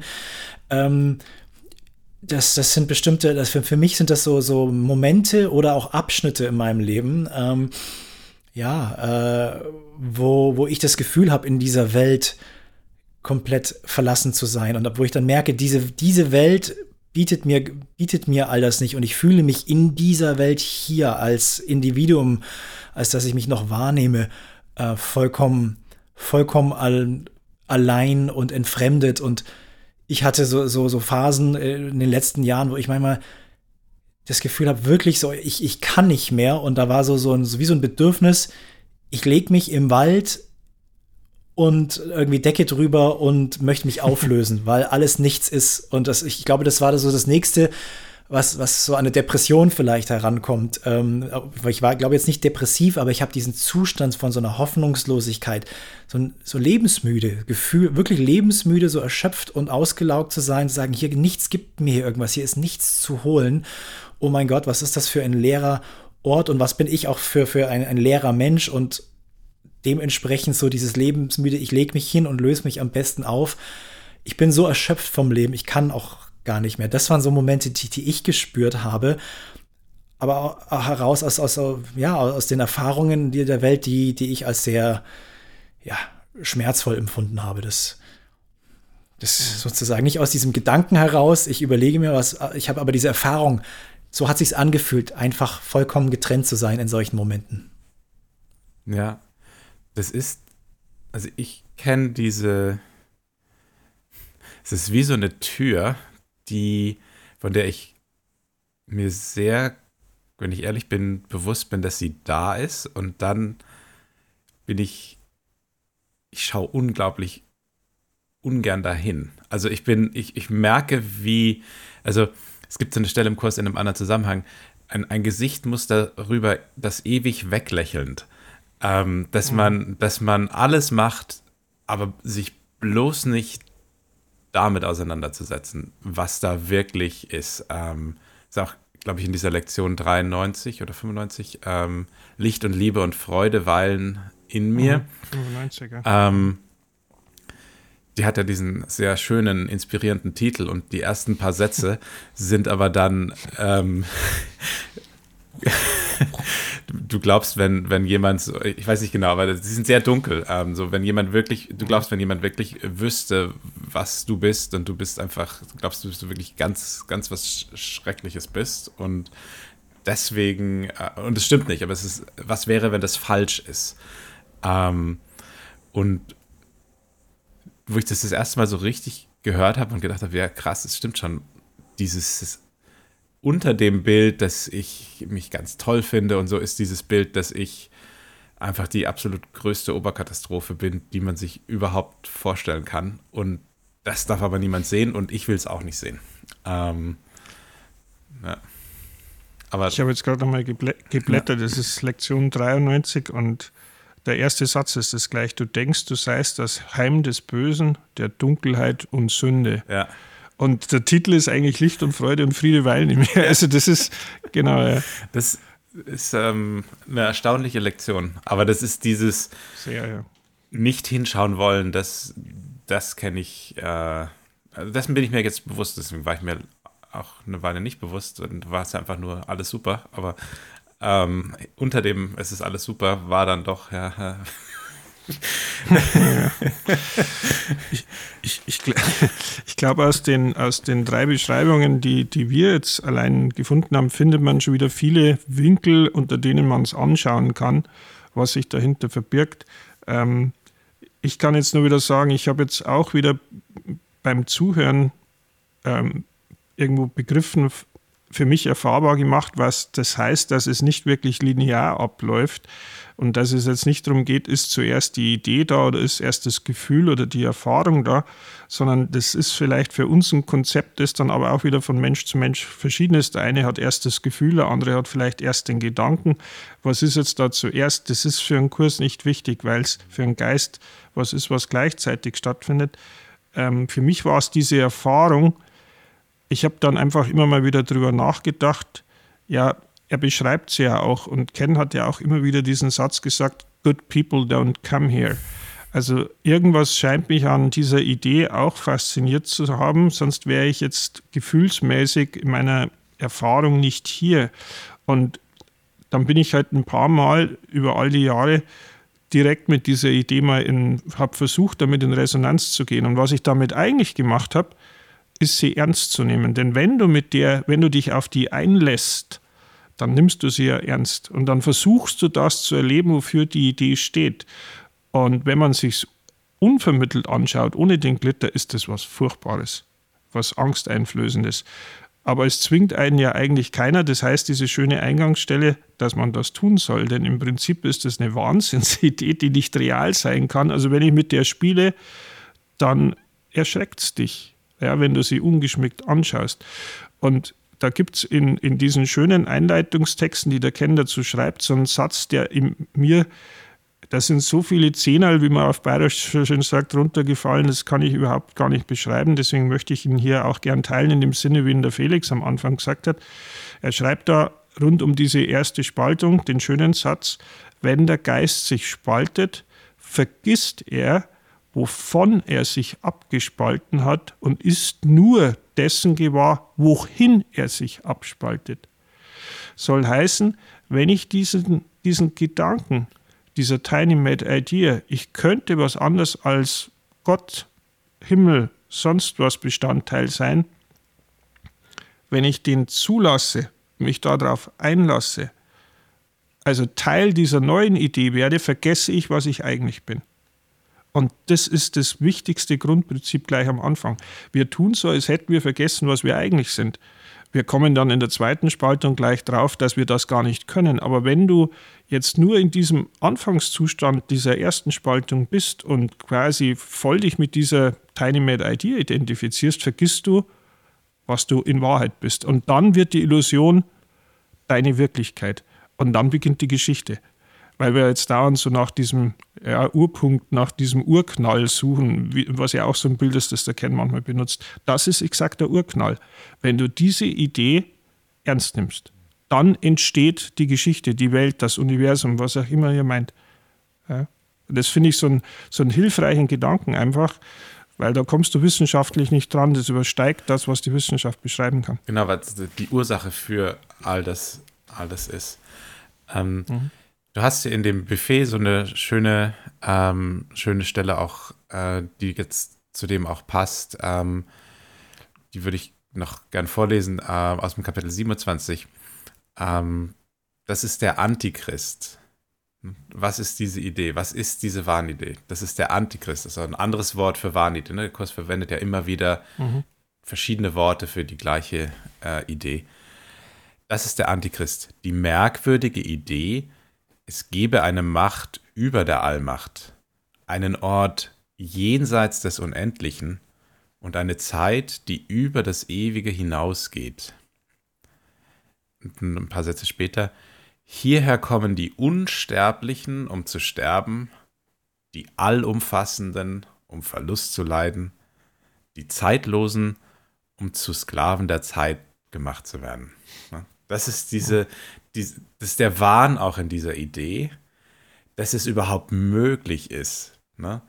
Ähm, das, das sind bestimmte, das für, für mich sind das so, so Momente oder auch Abschnitte in meinem Leben, ähm, ja, äh, wo, wo ich das Gefühl habe, in dieser Welt komplett verlassen zu sein. Und wo ich dann merke, diese, diese Welt bietet mir, bietet mir all das nicht. Und ich fühle mich in dieser Welt hier als Individuum, als dass ich mich noch wahrnehme, äh, vollkommen, vollkommen all, allein und entfremdet. Und ich hatte so, so, so Phasen in den letzten Jahren, wo ich manchmal das Gefühl habe, wirklich so, ich, ich kann nicht mehr. Und da war so, so, ein, so wie so ein Bedürfnis, ich lege mich im Wald und irgendwie Decke drüber und möchte mich auflösen, *laughs* weil alles nichts ist. Und das, ich glaube, das war so das nächste, was, was so eine Depression vielleicht herankommt. Ähm, ich war, glaube jetzt nicht depressiv, aber ich habe diesen Zustand von so einer Hoffnungslosigkeit, so, so lebensmüde, Gefühl, wirklich lebensmüde, so erschöpft und ausgelaugt zu sein, zu sagen, hier nichts gibt mir hier irgendwas, hier ist nichts zu holen. Oh mein Gott, was ist das für ein leerer Ort und was bin ich auch für, für ein, ein leerer Mensch und dementsprechend so dieses lebensmüde, ich lege mich hin und löse mich am besten auf. Ich bin so erschöpft vom Leben, ich kann auch gar nicht mehr. Das waren so Momente, die, die ich gespürt habe. Aber auch heraus aus, aus, ja, aus den Erfahrungen der Welt, die, die ich als sehr ja, schmerzvoll empfunden habe. Das, das sozusagen nicht aus diesem Gedanken heraus, ich überlege mir was, ich habe aber diese Erfahrung, so hat sich angefühlt, einfach vollkommen getrennt zu sein in solchen Momenten. Ja, das ist, also ich kenne diese, es ist wie so eine Tür, die, von der ich mir sehr, wenn ich ehrlich bin, bewusst bin, dass sie da ist. Und dann bin ich, ich schaue unglaublich ungern dahin. Also ich bin, ich, ich merke, wie, also es gibt so eine Stelle im Kurs in einem anderen Zusammenhang, ein, ein Gesicht muss darüber, das ewig weglächelnd. Ähm, dass, man, dass man alles macht, aber sich bloß nicht damit auseinanderzusetzen, was da wirklich ist. Ähm, ist auch, glaube ich, in dieser Lektion 93 oder 95, ähm, Licht und Liebe und Freude weilen in mir. Mhm, 95, ja. ähm, die hat ja diesen sehr schönen, inspirierenden Titel und die ersten paar Sätze *laughs* sind aber dann ähm, *laughs* du glaubst, wenn, wenn jemand, so, ich weiß nicht genau, aber sie sind sehr dunkel. Ähm, so, wenn jemand wirklich, du glaubst, wenn jemand wirklich wüsste, was du bist und du bist einfach, du glaubst, du bist wirklich ganz, ganz was Schreckliches bist und deswegen, äh, und es stimmt nicht, aber es ist, was wäre, wenn das falsch ist? Ähm, und wo ich das das erste Mal so richtig gehört habe und gedacht habe, ja krass, es stimmt schon, dieses unter dem Bild, dass ich mich ganz toll finde und so ist dieses Bild, dass ich einfach die absolut größte Oberkatastrophe bin, die man sich überhaupt vorstellen kann. Und das darf aber niemand sehen und ich will es auch nicht sehen. Ähm, ja. aber, ich habe jetzt gerade nochmal geblättert, ja. das ist Lektion 93 und der erste Satz ist das gleich. Du denkst, du seist das Heim des Bösen, der Dunkelheit und Sünde. Ja. Und der Titel ist eigentlich Licht und Freude und Friede weilen in mir. Also das ist, genau, ja. Das ist ähm, eine erstaunliche Lektion. Aber das ist dieses Sehr, ja. nicht hinschauen wollen, das, das kenne ich, äh, also dessen bin ich mir jetzt bewusst, deswegen war ich mir auch eine Weile nicht bewusst und war es einfach nur alles super. Aber ähm, unter dem, es ist alles super, war dann doch, ja, *laughs* *laughs* ich, ich, ich, *laughs* ich glaube, aus den, aus den drei Beschreibungen, die, die wir jetzt allein gefunden haben, findet man schon wieder viele Winkel, unter denen man es anschauen kann, was sich dahinter verbirgt. Ähm, ich kann jetzt nur wieder sagen, ich habe jetzt auch wieder beim Zuhören ähm, irgendwo begriffen, für mich erfahrbar gemacht, was das heißt, dass es nicht wirklich linear abläuft und dass es jetzt nicht darum geht, ist zuerst die Idee da oder ist erst das Gefühl oder die Erfahrung da, sondern das ist vielleicht für uns ein Konzept, das dann aber auch wieder von Mensch zu Mensch verschieden ist. Der eine hat erst das Gefühl, der andere hat vielleicht erst den Gedanken. Was ist jetzt da zuerst? Das ist für einen Kurs nicht wichtig, weil es für einen Geist was ist, was gleichzeitig stattfindet. Ähm, für mich war es diese Erfahrung, ich habe dann einfach immer mal wieder drüber nachgedacht, ja, er beschreibt es ja auch und Ken hat ja auch immer wieder diesen Satz gesagt, good people don't come here. Also irgendwas scheint mich an dieser Idee auch fasziniert zu haben, sonst wäre ich jetzt gefühlsmäßig in meiner Erfahrung nicht hier. Und dann bin ich halt ein paar Mal über all die Jahre direkt mit dieser Idee mal in, habe versucht, damit in Resonanz zu gehen. Und was ich damit eigentlich gemacht habe, ist sie ernst zu nehmen. Denn wenn du mit der, wenn du dich auf die einlässt, dann nimmst du sie ja ernst und dann versuchst du das zu erleben, wofür die Idee steht. Und wenn man sich unvermittelt anschaut, ohne den Glitter, ist das was Furchtbares, was Angsteinflößendes. Aber es zwingt einen ja eigentlich keiner. Das heißt, diese schöne Eingangsstelle, dass man das tun soll. Denn im Prinzip ist das eine Wahnsinnsidee, die nicht real sein kann. Also wenn ich mit der spiele, dann erschreckt es dich, ja, wenn du sie ungeschmückt anschaust. Und da gibt es in, in diesen schönen Einleitungstexten, die der Ken dazu schreibt, so einen Satz, der in mir da sind so viele Zehnerl, wie man auf Bayerisch schön sagt, runtergefallen, das kann ich überhaupt gar nicht beschreiben. Deswegen möchte ich ihn hier auch gern teilen, in dem Sinne, wie ihn der Felix am Anfang gesagt hat. Er schreibt da rund um diese erste Spaltung den schönen Satz, wenn der Geist sich spaltet, vergisst er, wovon er sich abgespalten hat und ist nur dessen gewahr, wohin er sich abspaltet. Soll heißen, wenn ich diesen, diesen Gedanken dieser Tiny Made Idea, ich könnte was anderes als Gott, Himmel, sonst was Bestandteil sein, wenn ich den zulasse, mich darauf einlasse, also Teil dieser neuen Idee werde, vergesse ich, was ich eigentlich bin. Und das ist das wichtigste Grundprinzip gleich am Anfang. Wir tun so, als hätten wir vergessen, was wir eigentlich sind. Wir kommen dann in der zweiten Spaltung gleich drauf, dass wir das gar nicht können. Aber wenn du jetzt nur in diesem Anfangszustand dieser ersten Spaltung bist und quasi voll dich mit dieser Tiny Made Idea identifizierst, vergisst du, was du in Wahrheit bist. Und dann wird die Illusion deine Wirklichkeit. Und dann beginnt die Geschichte weil wir jetzt dauernd so nach diesem ja, Urpunkt, nach diesem Urknall suchen, wie, was ja auch so ein Bild ist, das der Ken manchmal benutzt. Das ist exakt der Urknall. Wenn du diese Idee ernst nimmst, dann entsteht die Geschichte, die Welt, das Universum, was auch immer ihr meint. Ja. Das finde ich so, ein, so einen hilfreichen Gedanken einfach, weil da kommst du wissenschaftlich nicht dran. Das übersteigt das, was die Wissenschaft beschreiben kann. Genau, weil die Ursache für all das, all das ist. Ähm, mhm. Du hast in dem Buffet so eine schöne, ähm, schöne Stelle auch, äh, die jetzt zu dem auch passt. Ähm, die würde ich noch gern vorlesen äh, aus dem Kapitel 27. Ähm, das ist der Antichrist. Was ist diese Idee? Was ist diese Wahnidee? Das ist der Antichrist. Das ist ein anderes Wort für Wahnidee. Ne? Der Kurs verwendet ja immer wieder mhm. verschiedene Worte für die gleiche äh, Idee. Das ist der Antichrist. Die merkwürdige Idee, es gebe eine Macht über der Allmacht, einen Ort jenseits des Unendlichen und eine Zeit, die über das Ewige hinausgeht. Ein paar Sätze später, hierher kommen die Unsterblichen, um zu sterben, die Allumfassenden, um Verlust zu leiden, die Zeitlosen, um zu Sklaven der Zeit gemacht zu werden. Das ist diese, die, das ist der Wahn auch in dieser Idee, dass es überhaupt möglich ist, ne,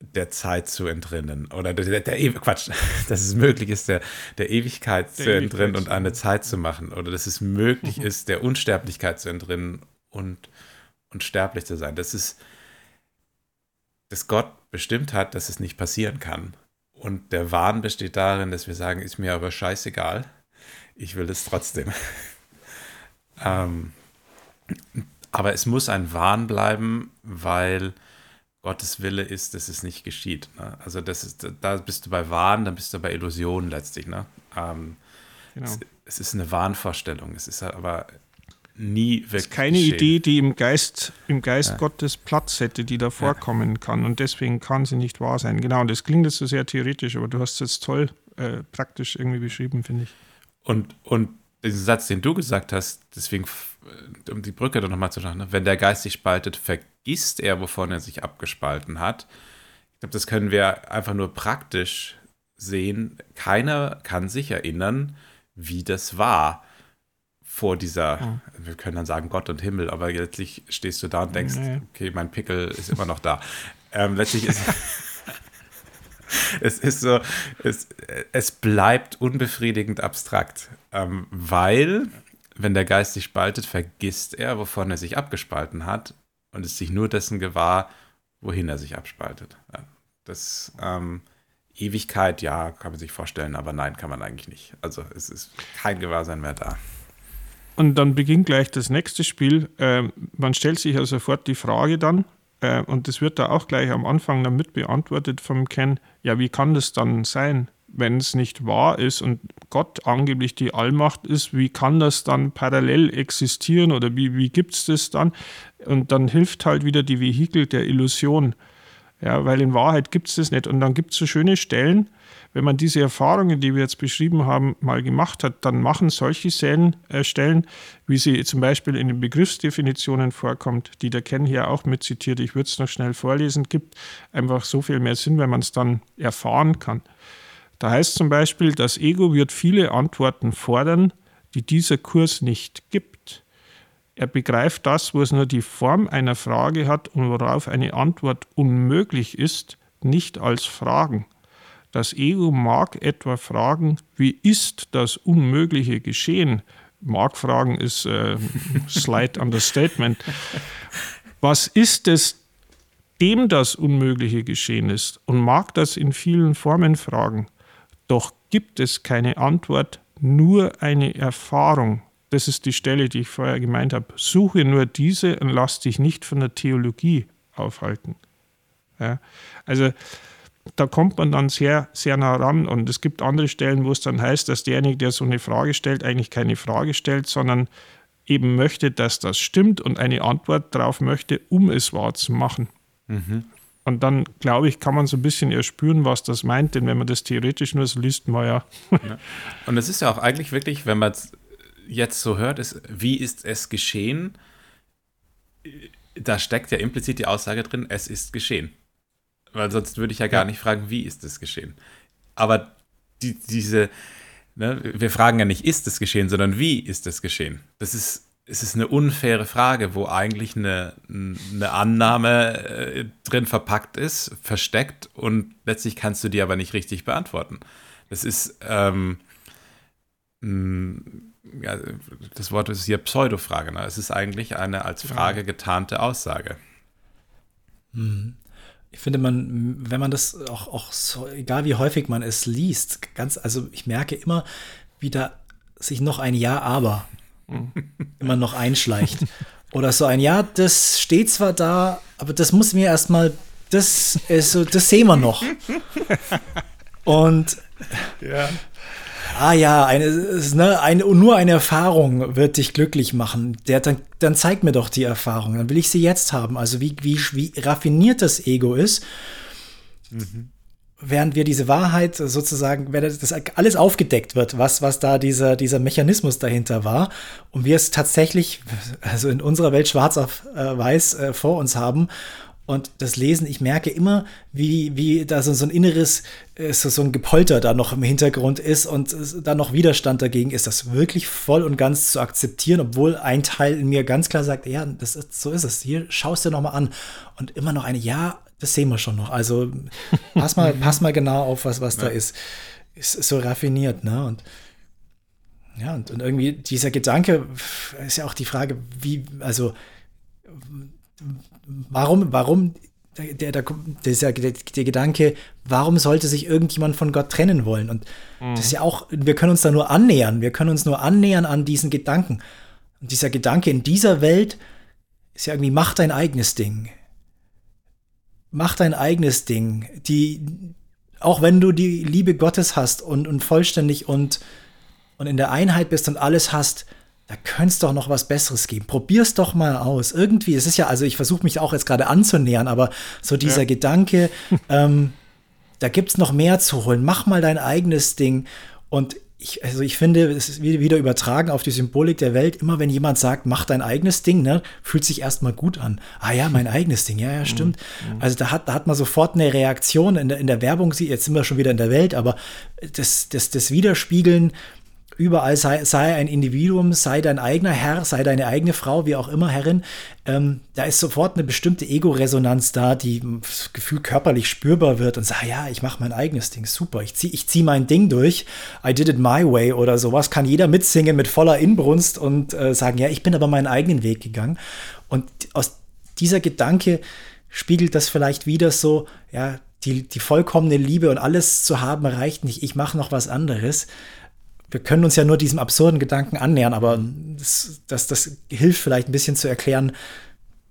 der Zeit zu entrinnen. Oder der, der, der Quatsch, *laughs* dass es möglich ist, der, der Ewigkeit der zu Ewigkeit. entrinnen und eine Zeit zu machen. Oder dass es möglich mhm. ist, der Unsterblichkeit zu entrinnen und, und sterblich zu sein. Das ist, dass Gott bestimmt hat, dass es nicht passieren kann. Und der Wahn besteht darin, dass wir sagen, ist mir aber scheißegal ich will es trotzdem. *laughs* ähm, aber es muss ein Wahn bleiben, weil Gottes Wille ist, dass es nicht geschieht. Ne? Also das ist, da bist du bei Wahn, dann bist du bei Illusion letztlich. Ne? Ähm, genau. es, es, ist eine Wahnvorstellung. Es ist aber nie wirklich. Es ist keine geschehen. Idee, die im Geist, im Geist ja. Gottes Platz hätte, die da vorkommen ja. kann. Und deswegen kann sie nicht wahr sein. Genau, und das klingt jetzt so sehr theoretisch, aber du hast es jetzt toll äh, praktisch irgendwie beschrieben, finde ich. Und, und diesen Satz, den du gesagt hast, deswegen, äh, um die Brücke dann nochmal zu schauen, ne? wenn der Geist sich spaltet, vergisst er, wovon er sich abgespalten hat. Ich glaube, das können wir einfach nur praktisch sehen. Keiner kann sich erinnern, wie das war vor dieser, ja. wir können dann sagen Gott und Himmel, aber letztlich stehst du da und denkst, okay, mein Pickel ist immer noch da. ähm, letztlich ist *laughs* es ist so, es, es bleibt unbefriedigend abstrakt, ähm, weil, wenn der Geist sich spaltet, vergisst er, wovon er sich abgespalten hat und ist sich nur dessen gewahr, wohin er sich abspaltet. Das ähm, Ewigkeit, ja, kann man sich vorstellen, aber nein, kann man eigentlich nicht. Also es ist kein Gewahrsein mehr da. und dann beginnt gleich das nächste Spiel. Äh, man stellt sich ja sofort die Frage dann, äh, und das wird da auch gleich am Anfang damit beantwortet vom Ken, ja, wie kann das dann sein? Wenn es nicht wahr ist und Gott angeblich die Allmacht ist, wie kann das dann parallel existieren oder wie, wie gibt es das dann? Und dann hilft halt wieder die Vehikel der Illusion. Ja, weil in Wahrheit gibt es das nicht. Und dann gibt es so schöne Stellen, wenn man diese Erfahrungen, die wir jetzt beschrieben haben, mal gemacht hat, dann machen solche Stellen, äh, Stellen wie sie zum Beispiel in den Begriffsdefinitionen vorkommt, die der Ken hier auch mitzitiert, ich würde es noch schnell vorlesen, gibt einfach so viel mehr Sinn, wenn man es dann erfahren kann. Da heißt zum Beispiel, das Ego wird viele Antworten fordern, die dieser Kurs nicht gibt. Er begreift das, wo es nur die Form einer Frage hat und worauf eine Antwort unmöglich ist, nicht als Fragen. Das Ego mag etwa fragen, wie ist das Unmögliche geschehen? Mag fragen ist äh, *laughs* slight understatement. Was ist es, dem das Unmögliche geschehen ist? Und mag das in vielen Formen fragen. Doch gibt es keine Antwort, nur eine Erfahrung. Das ist die Stelle, die ich vorher gemeint habe. Suche nur diese und lass dich nicht von der Theologie aufhalten. Ja, also da kommt man dann sehr, sehr nah ran. Und es gibt andere Stellen, wo es dann heißt, dass derjenige, der so eine Frage stellt, eigentlich keine Frage stellt, sondern eben möchte, dass das stimmt und eine Antwort darauf möchte, um es wahr zu machen. Mhm. Und dann, glaube ich, kann man so ein bisschen erspüren, was das meint, denn wenn man das theoretisch nur so liest, mal ja. ja. Und es ist ja auch eigentlich wirklich, wenn man es jetzt so hört, ist, wie ist es geschehen? Da steckt ja implizit die Aussage drin, es ist geschehen. Weil sonst würde ich ja gar nicht fragen, wie ist es geschehen? Aber die, diese, ne, wir fragen ja nicht, ist es geschehen, sondern wie ist es geschehen? Das ist es ist eine unfaire Frage, wo eigentlich eine, eine Annahme äh, drin verpackt ist, versteckt und letztlich kannst du die aber nicht richtig beantworten. Das ist, ähm, ja, das Wort ist hier Pseudofrage. Ne? Es ist eigentlich eine als Frage getarnte Aussage. Mhm. Ich finde, man, wenn man das auch, auch so, egal wie häufig man es liest, ganz, also ich merke immer, wie da sich noch ein Ja, aber *laughs* immer noch einschleicht. Oder so ein, ja, das steht zwar da, aber das muss mir erstmal, das ist so, das sehen wir noch. Und ja. Ah ja, eine, ne, eine, nur eine Erfahrung wird dich glücklich machen. Der, dann, dann zeig mir doch die Erfahrung. Dann will ich sie jetzt haben. Also wie, wie, wie raffiniert das Ego ist. Mhm während wir diese Wahrheit sozusagen, wenn das alles aufgedeckt wird, was, was da dieser, dieser Mechanismus dahinter war und wir es tatsächlich, also in unserer Welt schwarz auf äh, weiß äh, vor uns haben und das Lesen, ich merke immer, wie, wie da so, so ein inneres, äh, so, so ein Gepolter da noch im Hintergrund ist und da noch Widerstand dagegen ist, das wirklich voll und ganz zu akzeptieren, obwohl ein Teil in mir ganz klar sagt, ja, das ist, so ist es. Hier schaust du noch mal an und immer noch eine, ja, das sehen wir schon noch. Also pass mal, *laughs* pass mal genau auf, was, was ja. da ist. Ist so raffiniert, ne? Und ja, und, und irgendwie dieser Gedanke ist ja auch die Frage, wie, also warum, warum der, der, der, der, der Gedanke, warum sollte sich irgendjemand von Gott trennen wollen? Und mhm. das ist ja auch, wir können uns da nur annähern, wir können uns nur annähern an diesen Gedanken. Und dieser Gedanke in dieser Welt ist ja irgendwie, mach dein eigenes Ding mach dein eigenes Ding. Die, auch wenn du die Liebe Gottes hast und, und vollständig und, und in der Einheit bist und alles hast, da könnte es doch noch was Besseres geben. Probier's doch mal aus. Irgendwie, es ist ja, also ich versuche mich auch jetzt gerade anzunähern, aber so dieser ja. Gedanke, *laughs* ähm, da gibt's noch mehr zu holen. Mach mal dein eigenes Ding. Und ich, also ich finde, es ist wieder übertragen auf die Symbolik der Welt. Immer wenn jemand sagt, mach dein eigenes Ding, ne, fühlt sich erstmal gut an. Ah ja, mein eigenes Ding, ja, ja, stimmt. Mhm. Also da hat, da hat man sofort eine Reaktion in der, in der Werbung. Jetzt sind wir schon wieder in der Welt, aber das, das, das Widerspiegeln überall sei, sei ein Individuum, sei dein eigener Herr, sei deine eigene Frau, wie auch immer, Herrin. Ähm, da ist sofort eine bestimmte Ego-Resonanz da, die das Gefühl körperlich spürbar wird und sagt, ja, ich mache mein eigenes Ding, super, ich ziehe ich zieh mein Ding durch, I did it my way oder sowas, kann jeder mitsingen mit voller Inbrunst und äh, sagen, ja, ich bin aber meinen eigenen Weg gegangen. Und aus dieser Gedanke spiegelt das vielleicht wieder so, ja, die, die vollkommene Liebe und alles zu haben reicht nicht, ich mache noch was anderes wir können uns ja nur diesem absurden Gedanken annähern, aber das, das, das hilft vielleicht ein bisschen zu erklären,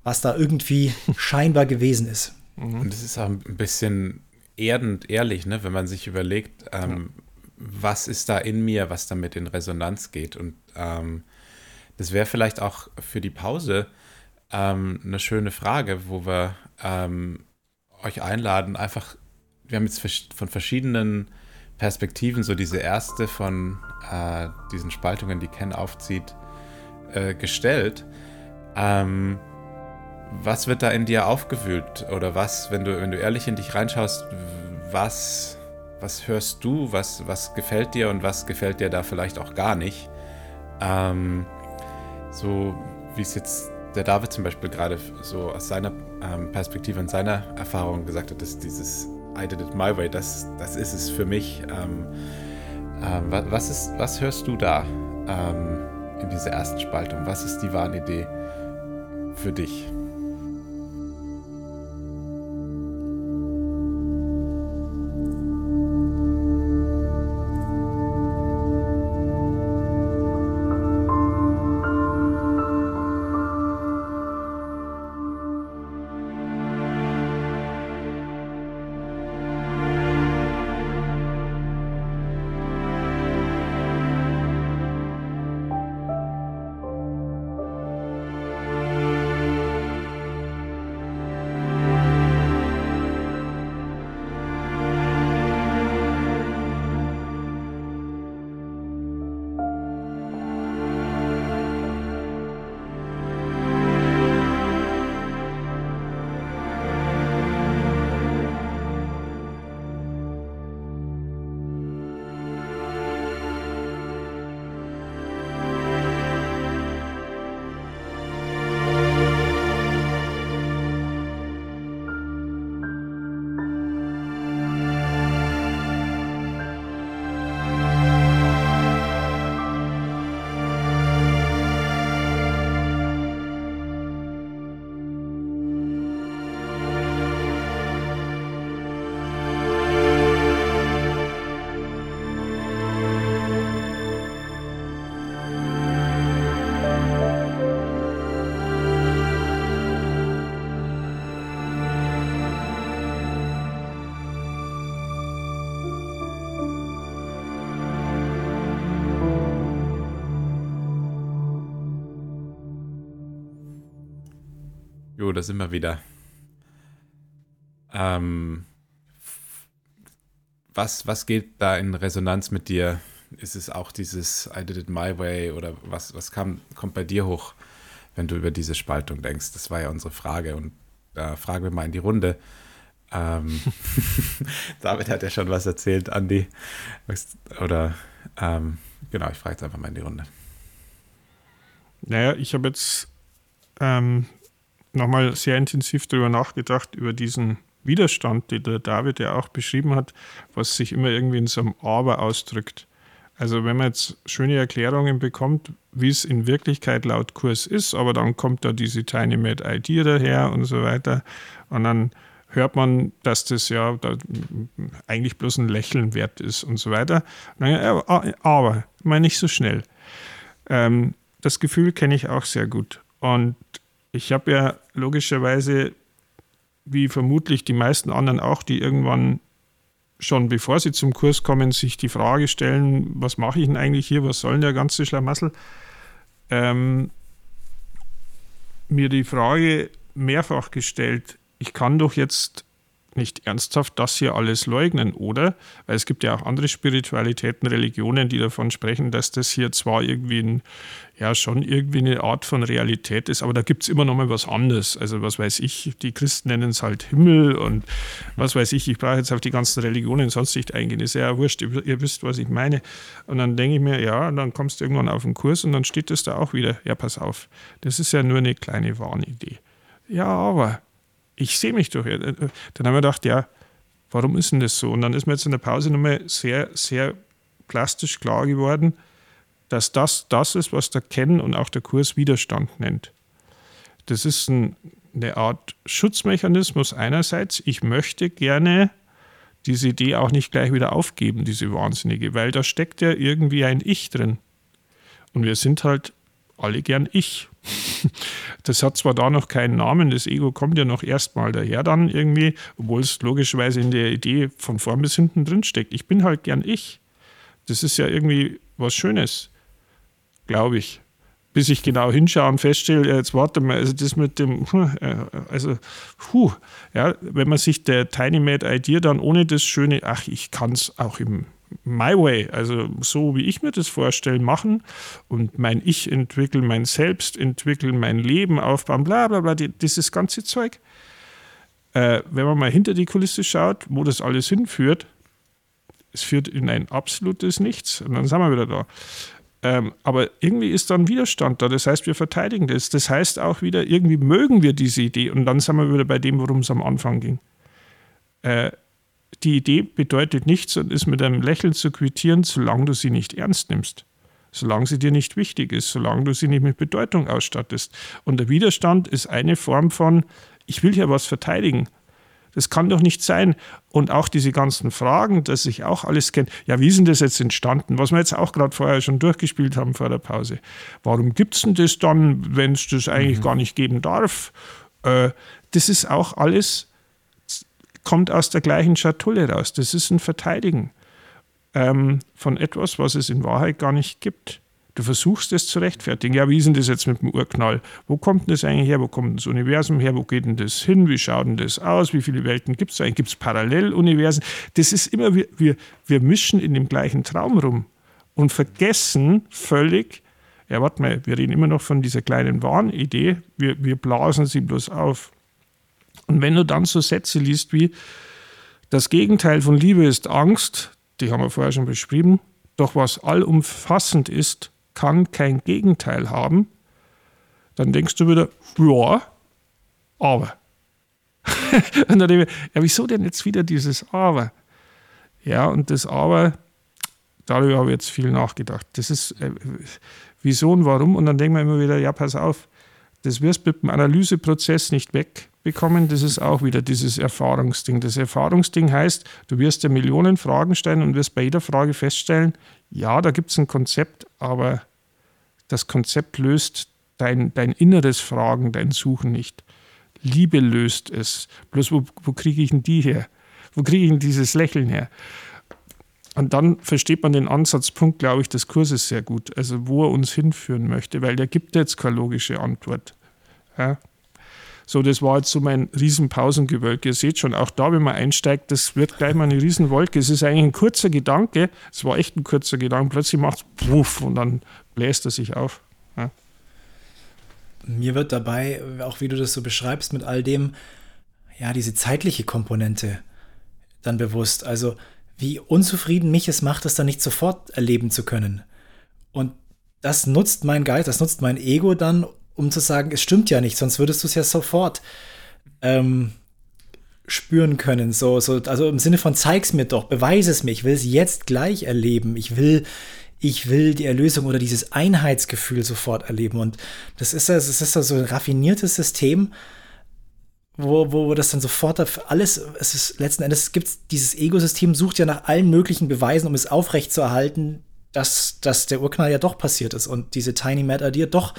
was da irgendwie *laughs* scheinbar gewesen ist. Mhm. Und es ist auch ein bisschen erdend ehrlich, ne, wenn man sich überlegt, ähm, ja. was ist da in mir, was damit in Resonanz geht. Und ähm, das wäre vielleicht auch für die Pause ähm, eine schöne Frage, wo wir ähm, euch einladen, einfach, wir haben jetzt von verschiedenen Perspektiven, so diese erste von äh, diesen Spaltungen, die Ken aufzieht, äh, gestellt. Ähm, was wird da in dir aufgewühlt? Oder was, wenn du, wenn du ehrlich in dich reinschaust, was, was hörst du, was, was gefällt dir und was gefällt dir da vielleicht auch gar nicht? Ähm, so wie es jetzt der David zum Beispiel gerade so aus seiner ähm, Perspektive und seiner Erfahrung gesagt hat, dass dieses I did it my way, das, das ist es für mich. Ähm, ähm, was, ist, was hörst du da ähm, in dieser ersten Spaltung? Was ist die Wahnidee für dich? Jo, da sind wir wieder. Ähm, was, was geht da in Resonanz mit dir? Ist es auch dieses I did it my way oder was, was kam, kommt bei dir hoch, wenn du über diese Spaltung denkst? Das war ja unsere Frage und da fragen wir mal in die Runde. Ähm, *laughs* David hat ja schon was erzählt, Andi. Oder ähm, genau, ich frage jetzt einfach mal in die Runde. Naja, ich habe jetzt ähm, nochmal sehr intensiv darüber nachgedacht, über diesen Widerstand, den der David ja auch beschrieben hat, was sich immer irgendwie in so einem Aber ausdrückt. Also wenn man jetzt schöne Erklärungen bekommt, wie es in Wirklichkeit laut Kurs ist, aber dann kommt da diese Tiny Mad Idea daher und so weiter und dann hört man, dass das ja da eigentlich bloß ein Lächeln wert ist und so weiter. Aber, mal nicht so schnell. Ähm, das Gefühl kenne ich auch sehr gut. Und ich habe ja logischerweise, wie vermutlich die meisten anderen auch, die irgendwann schon bevor sie zum Kurs kommen, sich die Frage stellen, was mache ich denn eigentlich hier, was soll denn der ganze Schlamassel? Ähm, mir die Frage mehrfach gestellt, ich kann doch jetzt nicht ernsthaft das hier alles leugnen, oder? Weil es gibt ja auch andere Spiritualitäten, Religionen, die davon sprechen, dass das hier zwar irgendwie ein, ja schon irgendwie eine Art von Realität ist, aber da gibt es immer noch mal was anderes. Also was weiß ich, die Christen nennen es halt Himmel und was weiß ich, ich brauche jetzt auf die ganzen Religionen sonst nicht eingehen, ist ja wurscht, ihr, wisst, was ich meine. Und dann denke ich mir, ja, dann kommst du irgendwann auf den Kurs und dann steht das da auch wieder, ja, pass auf, das ist ja nur eine kleine Warnidee. Ja, aber ich sehe mich doch. Dann haben wir gedacht, ja, warum ist denn das so? Und dann ist mir jetzt in der Pause nochmal sehr, sehr plastisch klar geworden, dass das das ist, was der Ken und auch der Kurs Widerstand nennt. Das ist ein, eine Art Schutzmechanismus einerseits. Ich möchte gerne diese Idee auch nicht gleich wieder aufgeben, diese wahnsinnige, weil da steckt ja irgendwie ein Ich drin. Und wir sind halt alle gern Ich. Das hat zwar da noch keinen Namen, das Ego kommt ja noch erstmal daher dann irgendwie, obwohl es logischerweise in der Idee von vorn bis hinten drin steckt. Ich bin halt gern ich. Das ist ja irgendwie was Schönes, glaube ich. Bis ich genau hinschaue und feststelle, jetzt warte mal, also das mit dem, äh, also, puh, ja, wenn man sich der Tiny Mad Idea dann ohne das Schöne, ach, ich kann es auch im my way, also so wie ich mir das vorstelle, machen und mein Ich entwickeln, mein Selbst entwickeln, mein Leben aufbauen, bla bla bla, dieses ganze Zeug. Äh, wenn man mal hinter die Kulisse schaut, wo das alles hinführt, es führt in ein absolutes Nichts und dann sind wir wieder da. Ähm, aber irgendwie ist dann Widerstand da. Das heißt, wir verteidigen das. Das heißt auch wieder, irgendwie mögen wir diese Idee. Und dann sind wir wieder bei dem, worum es am Anfang ging. Äh, die Idee bedeutet nichts und ist mit einem Lächeln zu quittieren, solange du sie nicht ernst nimmst. Solange sie dir nicht wichtig ist, solange du sie nicht mit Bedeutung ausstattest. Und der Widerstand ist eine Form von, ich will hier was verteidigen. Das kann doch nicht sein. Und auch diese ganzen Fragen, dass ich auch alles kenne. Ja, wie ist denn das jetzt entstanden? Was wir jetzt auch gerade vorher schon durchgespielt haben vor der Pause. Warum gibt es denn das dann, wenn es das eigentlich mhm. gar nicht geben darf? Äh, das ist auch alles kommt aus der gleichen Schatulle raus. Das ist ein Verteidigen ähm, von etwas, was es in Wahrheit gar nicht gibt. Du versuchst es zu rechtfertigen. Ja, wie ist denn das jetzt mit dem Urknall? Wo kommt denn das eigentlich her? Wo kommt das Universum her? Wo geht denn das hin? Wie schaut denn das aus? Wie viele Welten gibt es eigentlich? Gibt es Paralleluniversen? Das ist immer, wir, wir, wir mischen in dem gleichen Traum rum und vergessen völlig, ja, warte mal, wir reden immer noch von dieser kleinen Wahnidee, wir, wir blasen sie bloß auf. Und wenn du dann so Sätze liest wie, das Gegenteil von Liebe ist Angst, die haben wir vorher schon beschrieben, doch was allumfassend ist, kann kein Gegenteil haben, dann denkst du wieder, ja, aber. *laughs* und dann denke ich, ja, wieso denn jetzt wieder dieses Aber? Ja, und das Aber, darüber habe ich jetzt viel nachgedacht. Das ist äh, wieso und warum. Und dann denken wir immer wieder, ja, pass auf, das wirst du mit dem Analyseprozess nicht weg bekommen, das ist auch wieder dieses Erfahrungsding. Das Erfahrungsding heißt, du wirst dir Millionen Fragen stellen und wirst bei jeder Frage feststellen, ja, da gibt es ein Konzept, aber das Konzept löst dein, dein inneres Fragen, dein Suchen nicht. Liebe löst es. Bloß wo, wo kriege ich denn die her? Wo kriege ich denn dieses Lächeln her? Und dann versteht man den Ansatzpunkt, glaube ich, des Kurses sehr gut. Also wo er uns hinführen möchte, weil der gibt jetzt keine logische Antwort. Ja? So, das war jetzt so mein Riesenpausengewölk. Ihr seht schon, auch da, wenn man einsteigt, das wird gleich mal eine Riesenwolke. Es ist eigentlich ein kurzer Gedanke. Es war echt ein kurzer Gedanke. Plötzlich macht es puff und dann bläst er sich auf. Ja. Mir wird dabei, auch wie du das so beschreibst, mit all dem, ja, diese zeitliche Komponente dann bewusst. Also, wie unzufrieden mich es macht, das dann nicht sofort erleben zu können. Und das nutzt mein Geist, das nutzt mein Ego dann, um zu sagen, es stimmt ja nicht, sonst würdest du es ja sofort ähm, spüren können. So, so, also im Sinne von zeig's mir doch, beweise es mir, ich will es jetzt gleich erleben. Ich will, ich will die Erlösung oder dieses Einheitsgefühl sofort erleben. Und das ist das, das ist so ein raffiniertes System, wo, wo, wo das dann sofort alles, es ist letzten Endes gibt dieses Ego-System, sucht ja nach allen möglichen Beweisen, um es aufrechtzuerhalten, dass, dass der Urknall ja doch passiert ist und diese Tiny Matter dir doch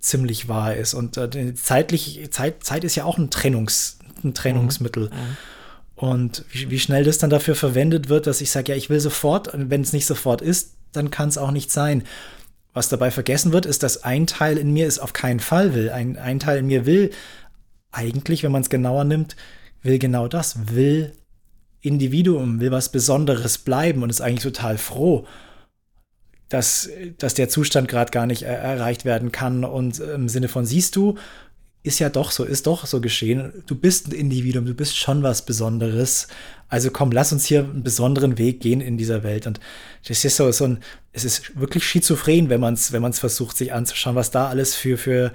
ziemlich wahr ist. Und äh, zeitlich, Zeit, Zeit ist ja auch ein, Trennungs, ein Trennungsmittel. Mhm. mhm. Und wie, wie, schnell das dann dafür verwendet wird, dass ich sage, ja, ich will sofort, und wenn es nicht sofort ist, dann kann es auch nicht sein. Was dabei vergessen wird, ist, dass ein Teil in mir es auf keinen Fall will. Ein, ein Teil in mir will eigentlich, wenn man es genauer nimmt, will genau das, will Individuum, will was Besonderes bleiben und ist eigentlich total froh dass, dass der Zustand gerade gar nicht er erreicht werden kann. Und im Sinne von, siehst du, ist ja doch so, ist doch so geschehen. Du bist ein Individuum, du bist schon was Besonderes. Also komm, lass uns hier einen besonderen Weg gehen in dieser Welt. Und das ist so, so ein, es ist wirklich schizophren, wenn man es wenn man's versucht, sich anzuschauen, was da alles für, für,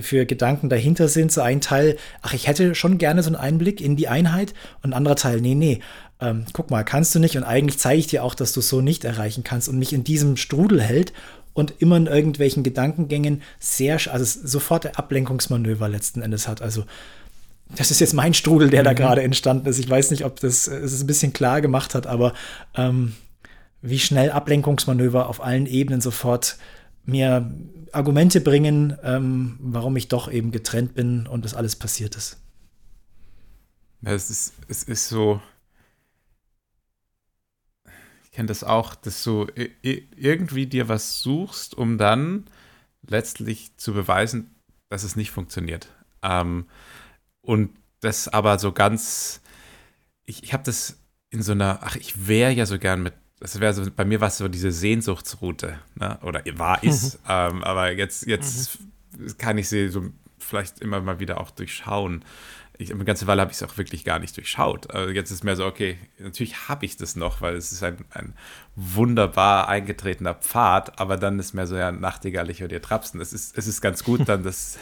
für Gedanken dahinter sind. So ein Teil, ach, ich hätte schon gerne so einen Einblick in die Einheit und ein anderer Teil, nee, nee, ähm, guck mal, kannst du nicht und eigentlich zeige ich dir auch, dass du es so nicht erreichen kannst und mich in diesem Strudel hält und immer in irgendwelchen Gedankengängen sehr, also sofort der Ablenkungsmanöver letzten Endes hat. Also das ist jetzt mein Strudel, der mhm. da gerade entstanden ist. Ich weiß nicht, ob das es ein bisschen klar gemacht hat, aber ähm, wie schnell Ablenkungsmanöver auf allen Ebenen sofort mir Argumente bringen, ähm, warum ich doch eben getrennt bin und das alles passiert ist. Ja, es ist, es ist so, ich kenne das auch, dass du irgendwie dir was suchst, um dann letztlich zu beweisen, dass es nicht funktioniert. Ähm, und das aber so ganz, ich, ich habe das in so einer, ach, ich wäre ja so gern mit, das wäre so, bei mir war es so diese Sehnsuchtsroute, ne? oder war, ist, mhm. ähm, aber jetzt, jetzt mhm. kann ich sie so vielleicht immer mal wieder auch durchschauen ich, eine ganze Weile habe ich es auch wirklich gar nicht durchschaut. Also jetzt ist mehr so, okay, natürlich habe ich das noch, weil es ist ein, ein wunderbar eingetretener Pfad, aber dann ist mehr so, ja, Nachtigall, ich höre dir trapsen. Es ist, es ist ganz gut, dann *laughs* das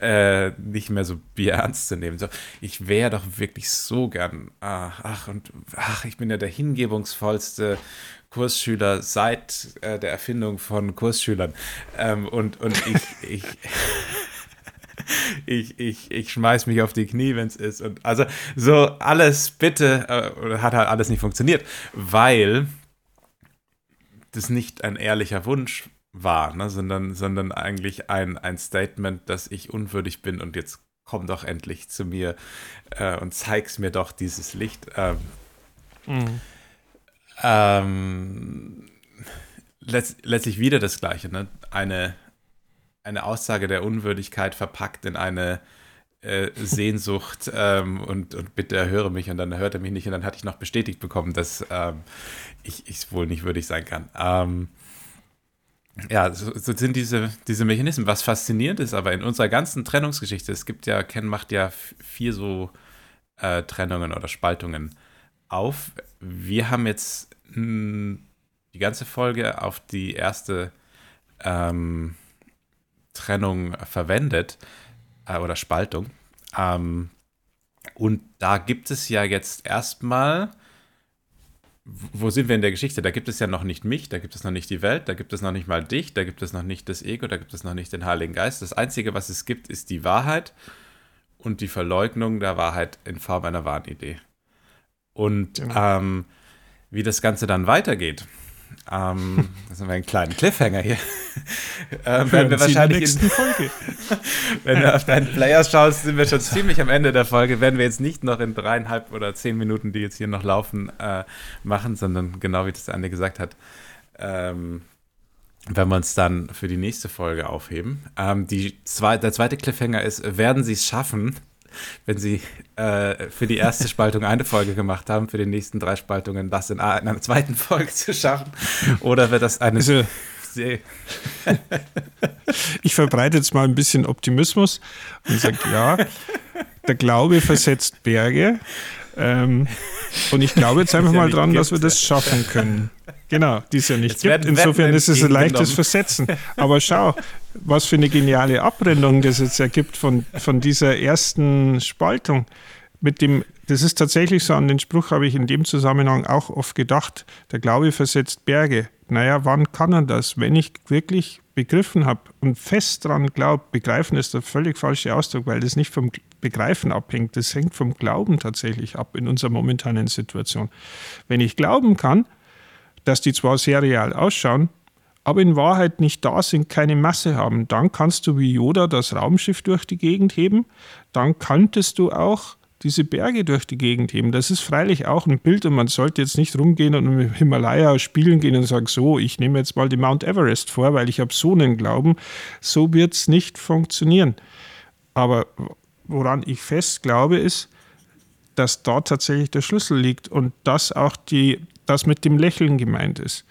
äh, nicht mehr so Bier ernst zu nehmen. So, ich wäre doch wirklich so gern, ach, ach, und ach, ich bin ja der hingebungsvollste Kursschüler seit äh, der Erfindung von Kursschülern. Ähm, und, und ich, ich *laughs* ich, ich, ich schmeiß mich auf die Knie, wenn es ist. Und also so alles bitte, äh, hat halt alles nicht funktioniert, weil das nicht ein ehrlicher Wunsch war, ne, sondern, sondern eigentlich ein, ein Statement, dass ich unwürdig bin und jetzt komm doch endlich zu mir äh, und zeig's mir doch dieses Licht. Ähm, mhm. ähm, letzt, letztlich wieder das Gleiche, ne? Eine, eine Aussage der Unwürdigkeit verpackt in eine äh, Sehnsucht *laughs* ähm, und, und bitte erhöre mich und dann hört er mich nicht und dann hatte ich noch bestätigt bekommen, dass ähm, ich es wohl nicht würdig sein kann. Ähm, ja, so, so, sind diese, diese Mechanismen. Was faszinierend ist, aber in unserer ganzen Trennungsgeschichte, es gibt ja, Ken macht ja vier so äh, Trennungen oder Spaltungen auf. Wir haben jetzt mh, die ganze Folge auf die erste ähm, Trennung verwendet äh, oder Spaltung. Ähm, und da gibt es ja jetzt erstmal, wo sind wir in der Geschichte? Da gibt es ja noch nicht mich, da gibt es noch nicht die Welt, da gibt es noch nicht mal dich, da gibt es noch nicht das Ego, da gibt es noch nicht den Heiligen Geist. Das Einzige, was es gibt, ist die Wahrheit und die Verleugnung der Wahrheit in Form einer Wahnidee. Und genau. ähm, wie das Ganze dann weitergeht, ähm, das haben wir einen kleinen Cliffhanger hier. *laughs* ähm, werden wir wahrscheinlich in der Folge. *laughs* wenn du auf deinen Player schaust, sind wir schon ziemlich am Ende der Folge. Werden wir jetzt nicht noch in dreieinhalb oder zehn Minuten, die jetzt hier noch laufen, äh, machen, sondern genau wie das Andi gesagt hat, ähm, wenn wir uns dann für die nächste Folge aufheben. Ähm, die zwei, der zweite Cliffhanger ist, werden sie es schaffen, wenn sie äh, für die erste Spaltung eine Folge gemacht haben, für die nächsten drei Spaltungen das in, einer zweiten Folge zu schaffen? Oder wird das eine. Also, ich verbreite jetzt mal ein bisschen Optimismus und sage, ja, der Glaube versetzt Berge. Ähm, *laughs* und ich glaube jetzt einfach mal dran, dass wir das schaffen können. Genau, die es ja nicht jetzt gibt. Insofern ist es ein leichtes Versetzen. Aber schau, was für eine geniale Abrundung das jetzt ergibt von, von dieser ersten Spaltung. Mit dem, das ist tatsächlich so, an den Spruch habe ich in dem Zusammenhang auch oft gedacht, der Glaube versetzt Berge. Naja, wann kann er das? Wenn ich wirklich begriffen habe und fest daran glaube, begreifen ist der völlig falsche Ausdruck, weil das nicht vom Begreifen abhängt, das hängt vom Glauben tatsächlich ab in unserer momentanen Situation. Wenn ich glauben kann, dass die zwar sehr real ausschauen, aber in Wahrheit nicht da sind, keine Masse haben, dann kannst du wie Yoda das Raumschiff durch die Gegend heben, dann könntest du auch diese Berge durch die Gegend heben. Das ist freilich auch ein Bild und man sollte jetzt nicht rumgehen und im Himalaya spielen gehen und sagen, so, ich nehme jetzt mal die Mount Everest vor, weil ich habe so einen Glauben. So wird es nicht funktionieren. Aber woran ich fest glaube, ist, dass da tatsächlich der Schlüssel liegt und dass auch die, das mit dem Lächeln gemeint ist.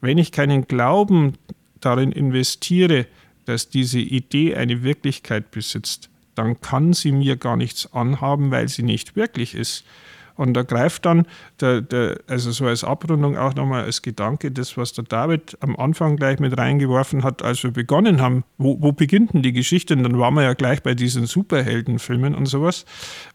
Wenn ich keinen Glauben darin investiere, dass diese Idee eine Wirklichkeit besitzt, dann kann sie mir gar nichts anhaben, weil sie nicht wirklich ist. Und da greift dann, der, der, also so als Abrundung auch nochmal als Gedanke, das, was der David am Anfang gleich mit reingeworfen hat, als wir begonnen haben. Wo, wo beginnt denn die Geschichte? Und dann waren wir ja gleich bei diesen Superheldenfilmen und sowas.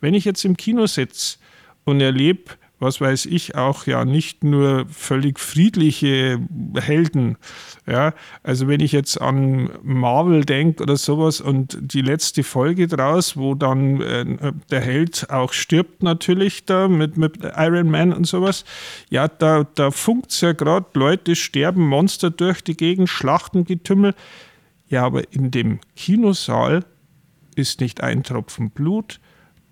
Wenn ich jetzt im Kino sitze und erlebe was weiß ich, auch ja nicht nur völlig friedliche Helden. Ja, also wenn ich jetzt an Marvel denke oder sowas und die letzte Folge draus, wo dann äh, der Held auch stirbt natürlich da mit, mit Iron Man und sowas, ja, da, da funkt ja gerade, Leute sterben, Monster durch die Gegend, Schlachtengetümmel. Ja, aber in dem Kinosaal ist nicht ein Tropfen Blut,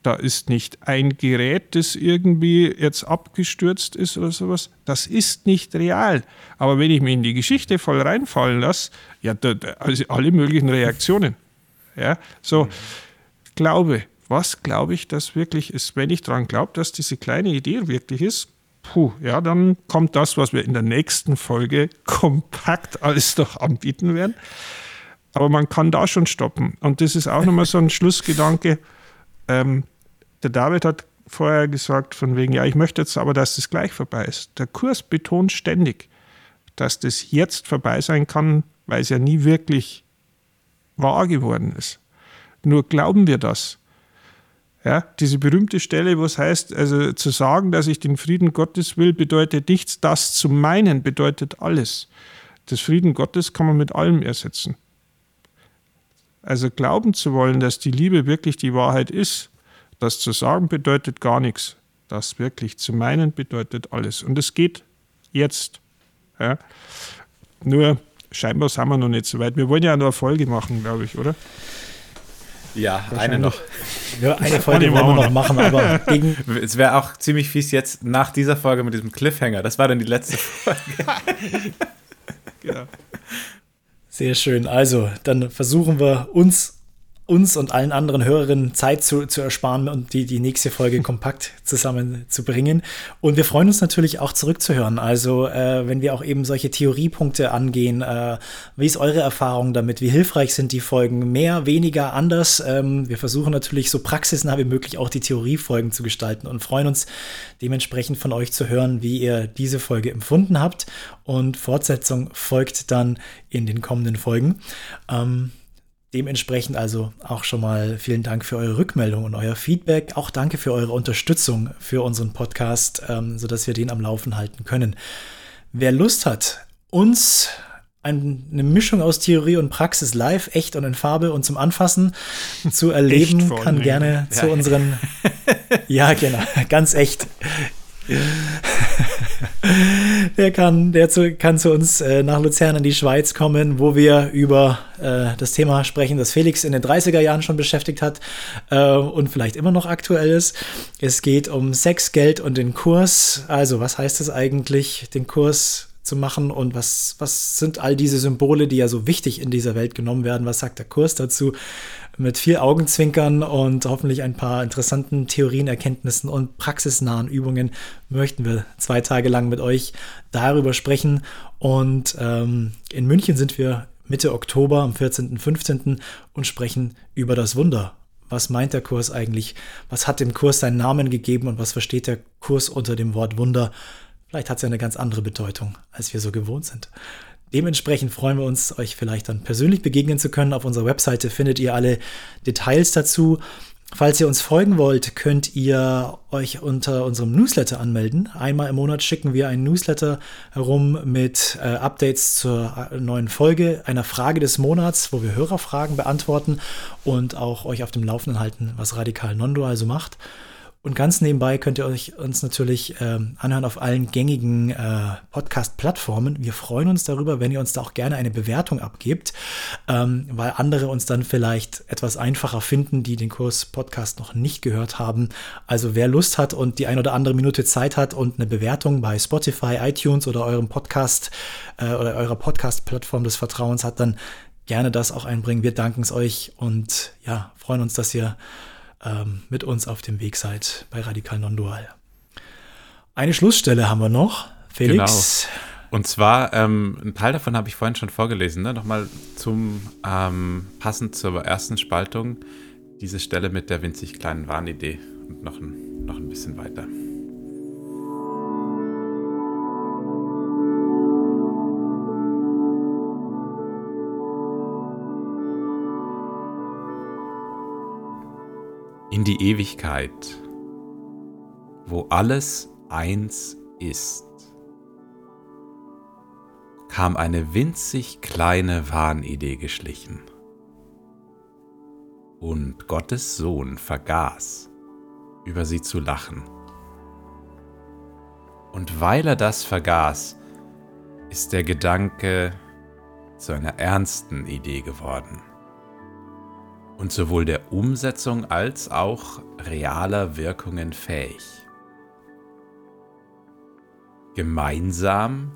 da ist nicht ein Gerät, das irgendwie jetzt abgestürzt ist oder sowas. Das ist nicht real. Aber wenn ich mir in die Geschichte voll reinfallen lasse, ja, da, also alle möglichen Reaktionen. *laughs* Ja, so, mhm. Glaube. Was glaube ich, das wirklich ist? Wenn ich daran glaube, dass diese kleine Idee wirklich ist, puh, ja, dann kommt das, was wir in der nächsten Folge *laughs* kompakt alles noch anbieten werden. Aber man kann da schon stoppen. Und das ist auch nochmal so ein *laughs* Schlussgedanke. Ähm, der David hat vorher gesagt, von wegen, ja, ich möchte jetzt aber, dass das gleich vorbei ist. Der Kurs betont ständig, dass das jetzt vorbei sein kann, weil es ja nie wirklich wahr geworden ist. Nur glauben wir das. Ja, diese berühmte Stelle, wo es heißt, also zu sagen, dass ich den Frieden Gottes will, bedeutet nichts, das zu meinen bedeutet alles. Das Frieden Gottes kann man mit allem ersetzen. Also glauben zu wollen, dass die Liebe wirklich die Wahrheit ist, das zu sagen bedeutet gar nichts. Das wirklich zu meinen bedeutet alles. Und es geht jetzt. Ja. Nur scheinbar sind wir noch nicht so weit. Wir wollen ja noch eine Folge machen, glaube ich, oder? Ja, eine noch. Ja, eine Folge wollen wir noch machen, aber *laughs* gegen Es wäre auch ziemlich fies jetzt nach dieser Folge mit diesem Cliffhanger. Das war dann die letzte Folge. *laughs* genau. Sehr schön. Also, dann versuchen wir uns uns und allen anderen Hörerinnen Zeit zu, zu ersparen und die, die nächste Folge *laughs* kompakt zusammenzubringen. Und wir freuen uns natürlich auch zurückzuhören. Also, äh, wenn wir auch eben solche Theoriepunkte angehen, äh, wie ist eure Erfahrung damit? Wie hilfreich sind die Folgen? Mehr, weniger, anders? Ähm, wir versuchen natürlich so praxisnah wie möglich auch die Theoriefolgen zu gestalten und freuen uns dementsprechend von euch zu hören, wie ihr diese Folge empfunden habt. Und Fortsetzung folgt dann in den kommenden Folgen. Ähm, Dementsprechend also auch schon mal vielen Dank für eure Rückmeldung und euer Feedback. Auch danke für eure Unterstützung für unseren Podcast, ähm, sodass wir den am Laufen halten können. Wer Lust hat, uns eine Mischung aus Theorie und Praxis live, echt und in Farbe und zum Anfassen zu *laughs* erleben, kann gerne ja. zu unseren. *laughs* ja, genau, ganz echt. *laughs* der kann, der zu, kann zu uns äh, nach Luzern in die Schweiz kommen, wo wir über äh, das Thema sprechen, das Felix in den 30er Jahren schon beschäftigt hat äh, und vielleicht immer noch aktuell ist. Es geht um Sex, Geld und den Kurs. Also, was heißt es eigentlich, den Kurs zu machen und was, was sind all diese Symbole, die ja so wichtig in dieser Welt genommen werden? Was sagt der Kurs dazu? Mit viel Augenzwinkern und hoffentlich ein paar interessanten Theorien, Erkenntnissen und praxisnahen Übungen möchten wir zwei Tage lang mit euch darüber sprechen. Und ähm, in München sind wir Mitte Oktober am 14. und 15. und sprechen über das Wunder. Was meint der Kurs eigentlich? Was hat dem Kurs seinen Namen gegeben und was versteht der Kurs unter dem Wort Wunder? Vielleicht hat es ja eine ganz andere Bedeutung, als wir so gewohnt sind. Dementsprechend freuen wir uns, euch vielleicht dann persönlich begegnen zu können. Auf unserer Webseite findet ihr alle Details dazu. Falls ihr uns folgen wollt, könnt ihr euch unter unserem Newsletter anmelden. Einmal im Monat schicken wir einen Newsletter herum mit äh, Updates zur äh, neuen Folge, einer Frage des Monats, wo wir Hörerfragen beantworten und auch euch auf dem Laufenden halten, was Radikal Non-Dual so macht. Und ganz nebenbei könnt ihr euch uns natürlich ähm, anhören auf allen gängigen äh, Podcast-Plattformen. Wir freuen uns darüber, wenn ihr uns da auch gerne eine Bewertung abgebt, ähm, weil andere uns dann vielleicht etwas einfacher finden, die den Kurs Podcast noch nicht gehört haben. Also wer Lust hat und die ein oder andere Minute Zeit hat und eine Bewertung bei Spotify, iTunes oder eurem Podcast äh, oder eurer Podcast-Plattform des Vertrauens hat, dann gerne das auch einbringen. Wir danken es euch und ja, freuen uns, dass ihr ähm, mit uns auf dem Weg seid bei Radikal Non-Dual. Eine Schlussstelle haben wir noch. Felix. Genau. Und zwar, ähm, ein Teil davon habe ich vorhin schon vorgelesen, ne? nochmal zum ähm, passend zur ersten Spaltung, diese Stelle mit der winzig kleinen Warnidee und noch ein, noch ein bisschen weiter. In die Ewigkeit, wo alles eins ist, kam eine winzig kleine Wahnidee geschlichen. Und Gottes Sohn vergaß, über sie zu lachen. Und weil er das vergaß, ist der Gedanke zu einer ernsten Idee geworden und sowohl der Umsetzung als auch realer Wirkungen fähig. Gemeinsam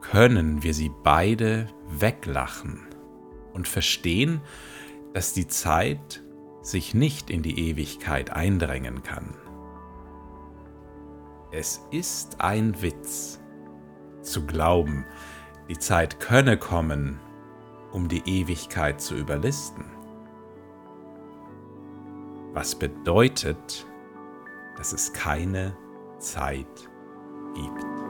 können wir sie beide weglachen und verstehen, dass die Zeit sich nicht in die Ewigkeit eindrängen kann. Es ist ein Witz zu glauben, die Zeit könne kommen, um die Ewigkeit zu überlisten. Was bedeutet, dass es keine Zeit gibt.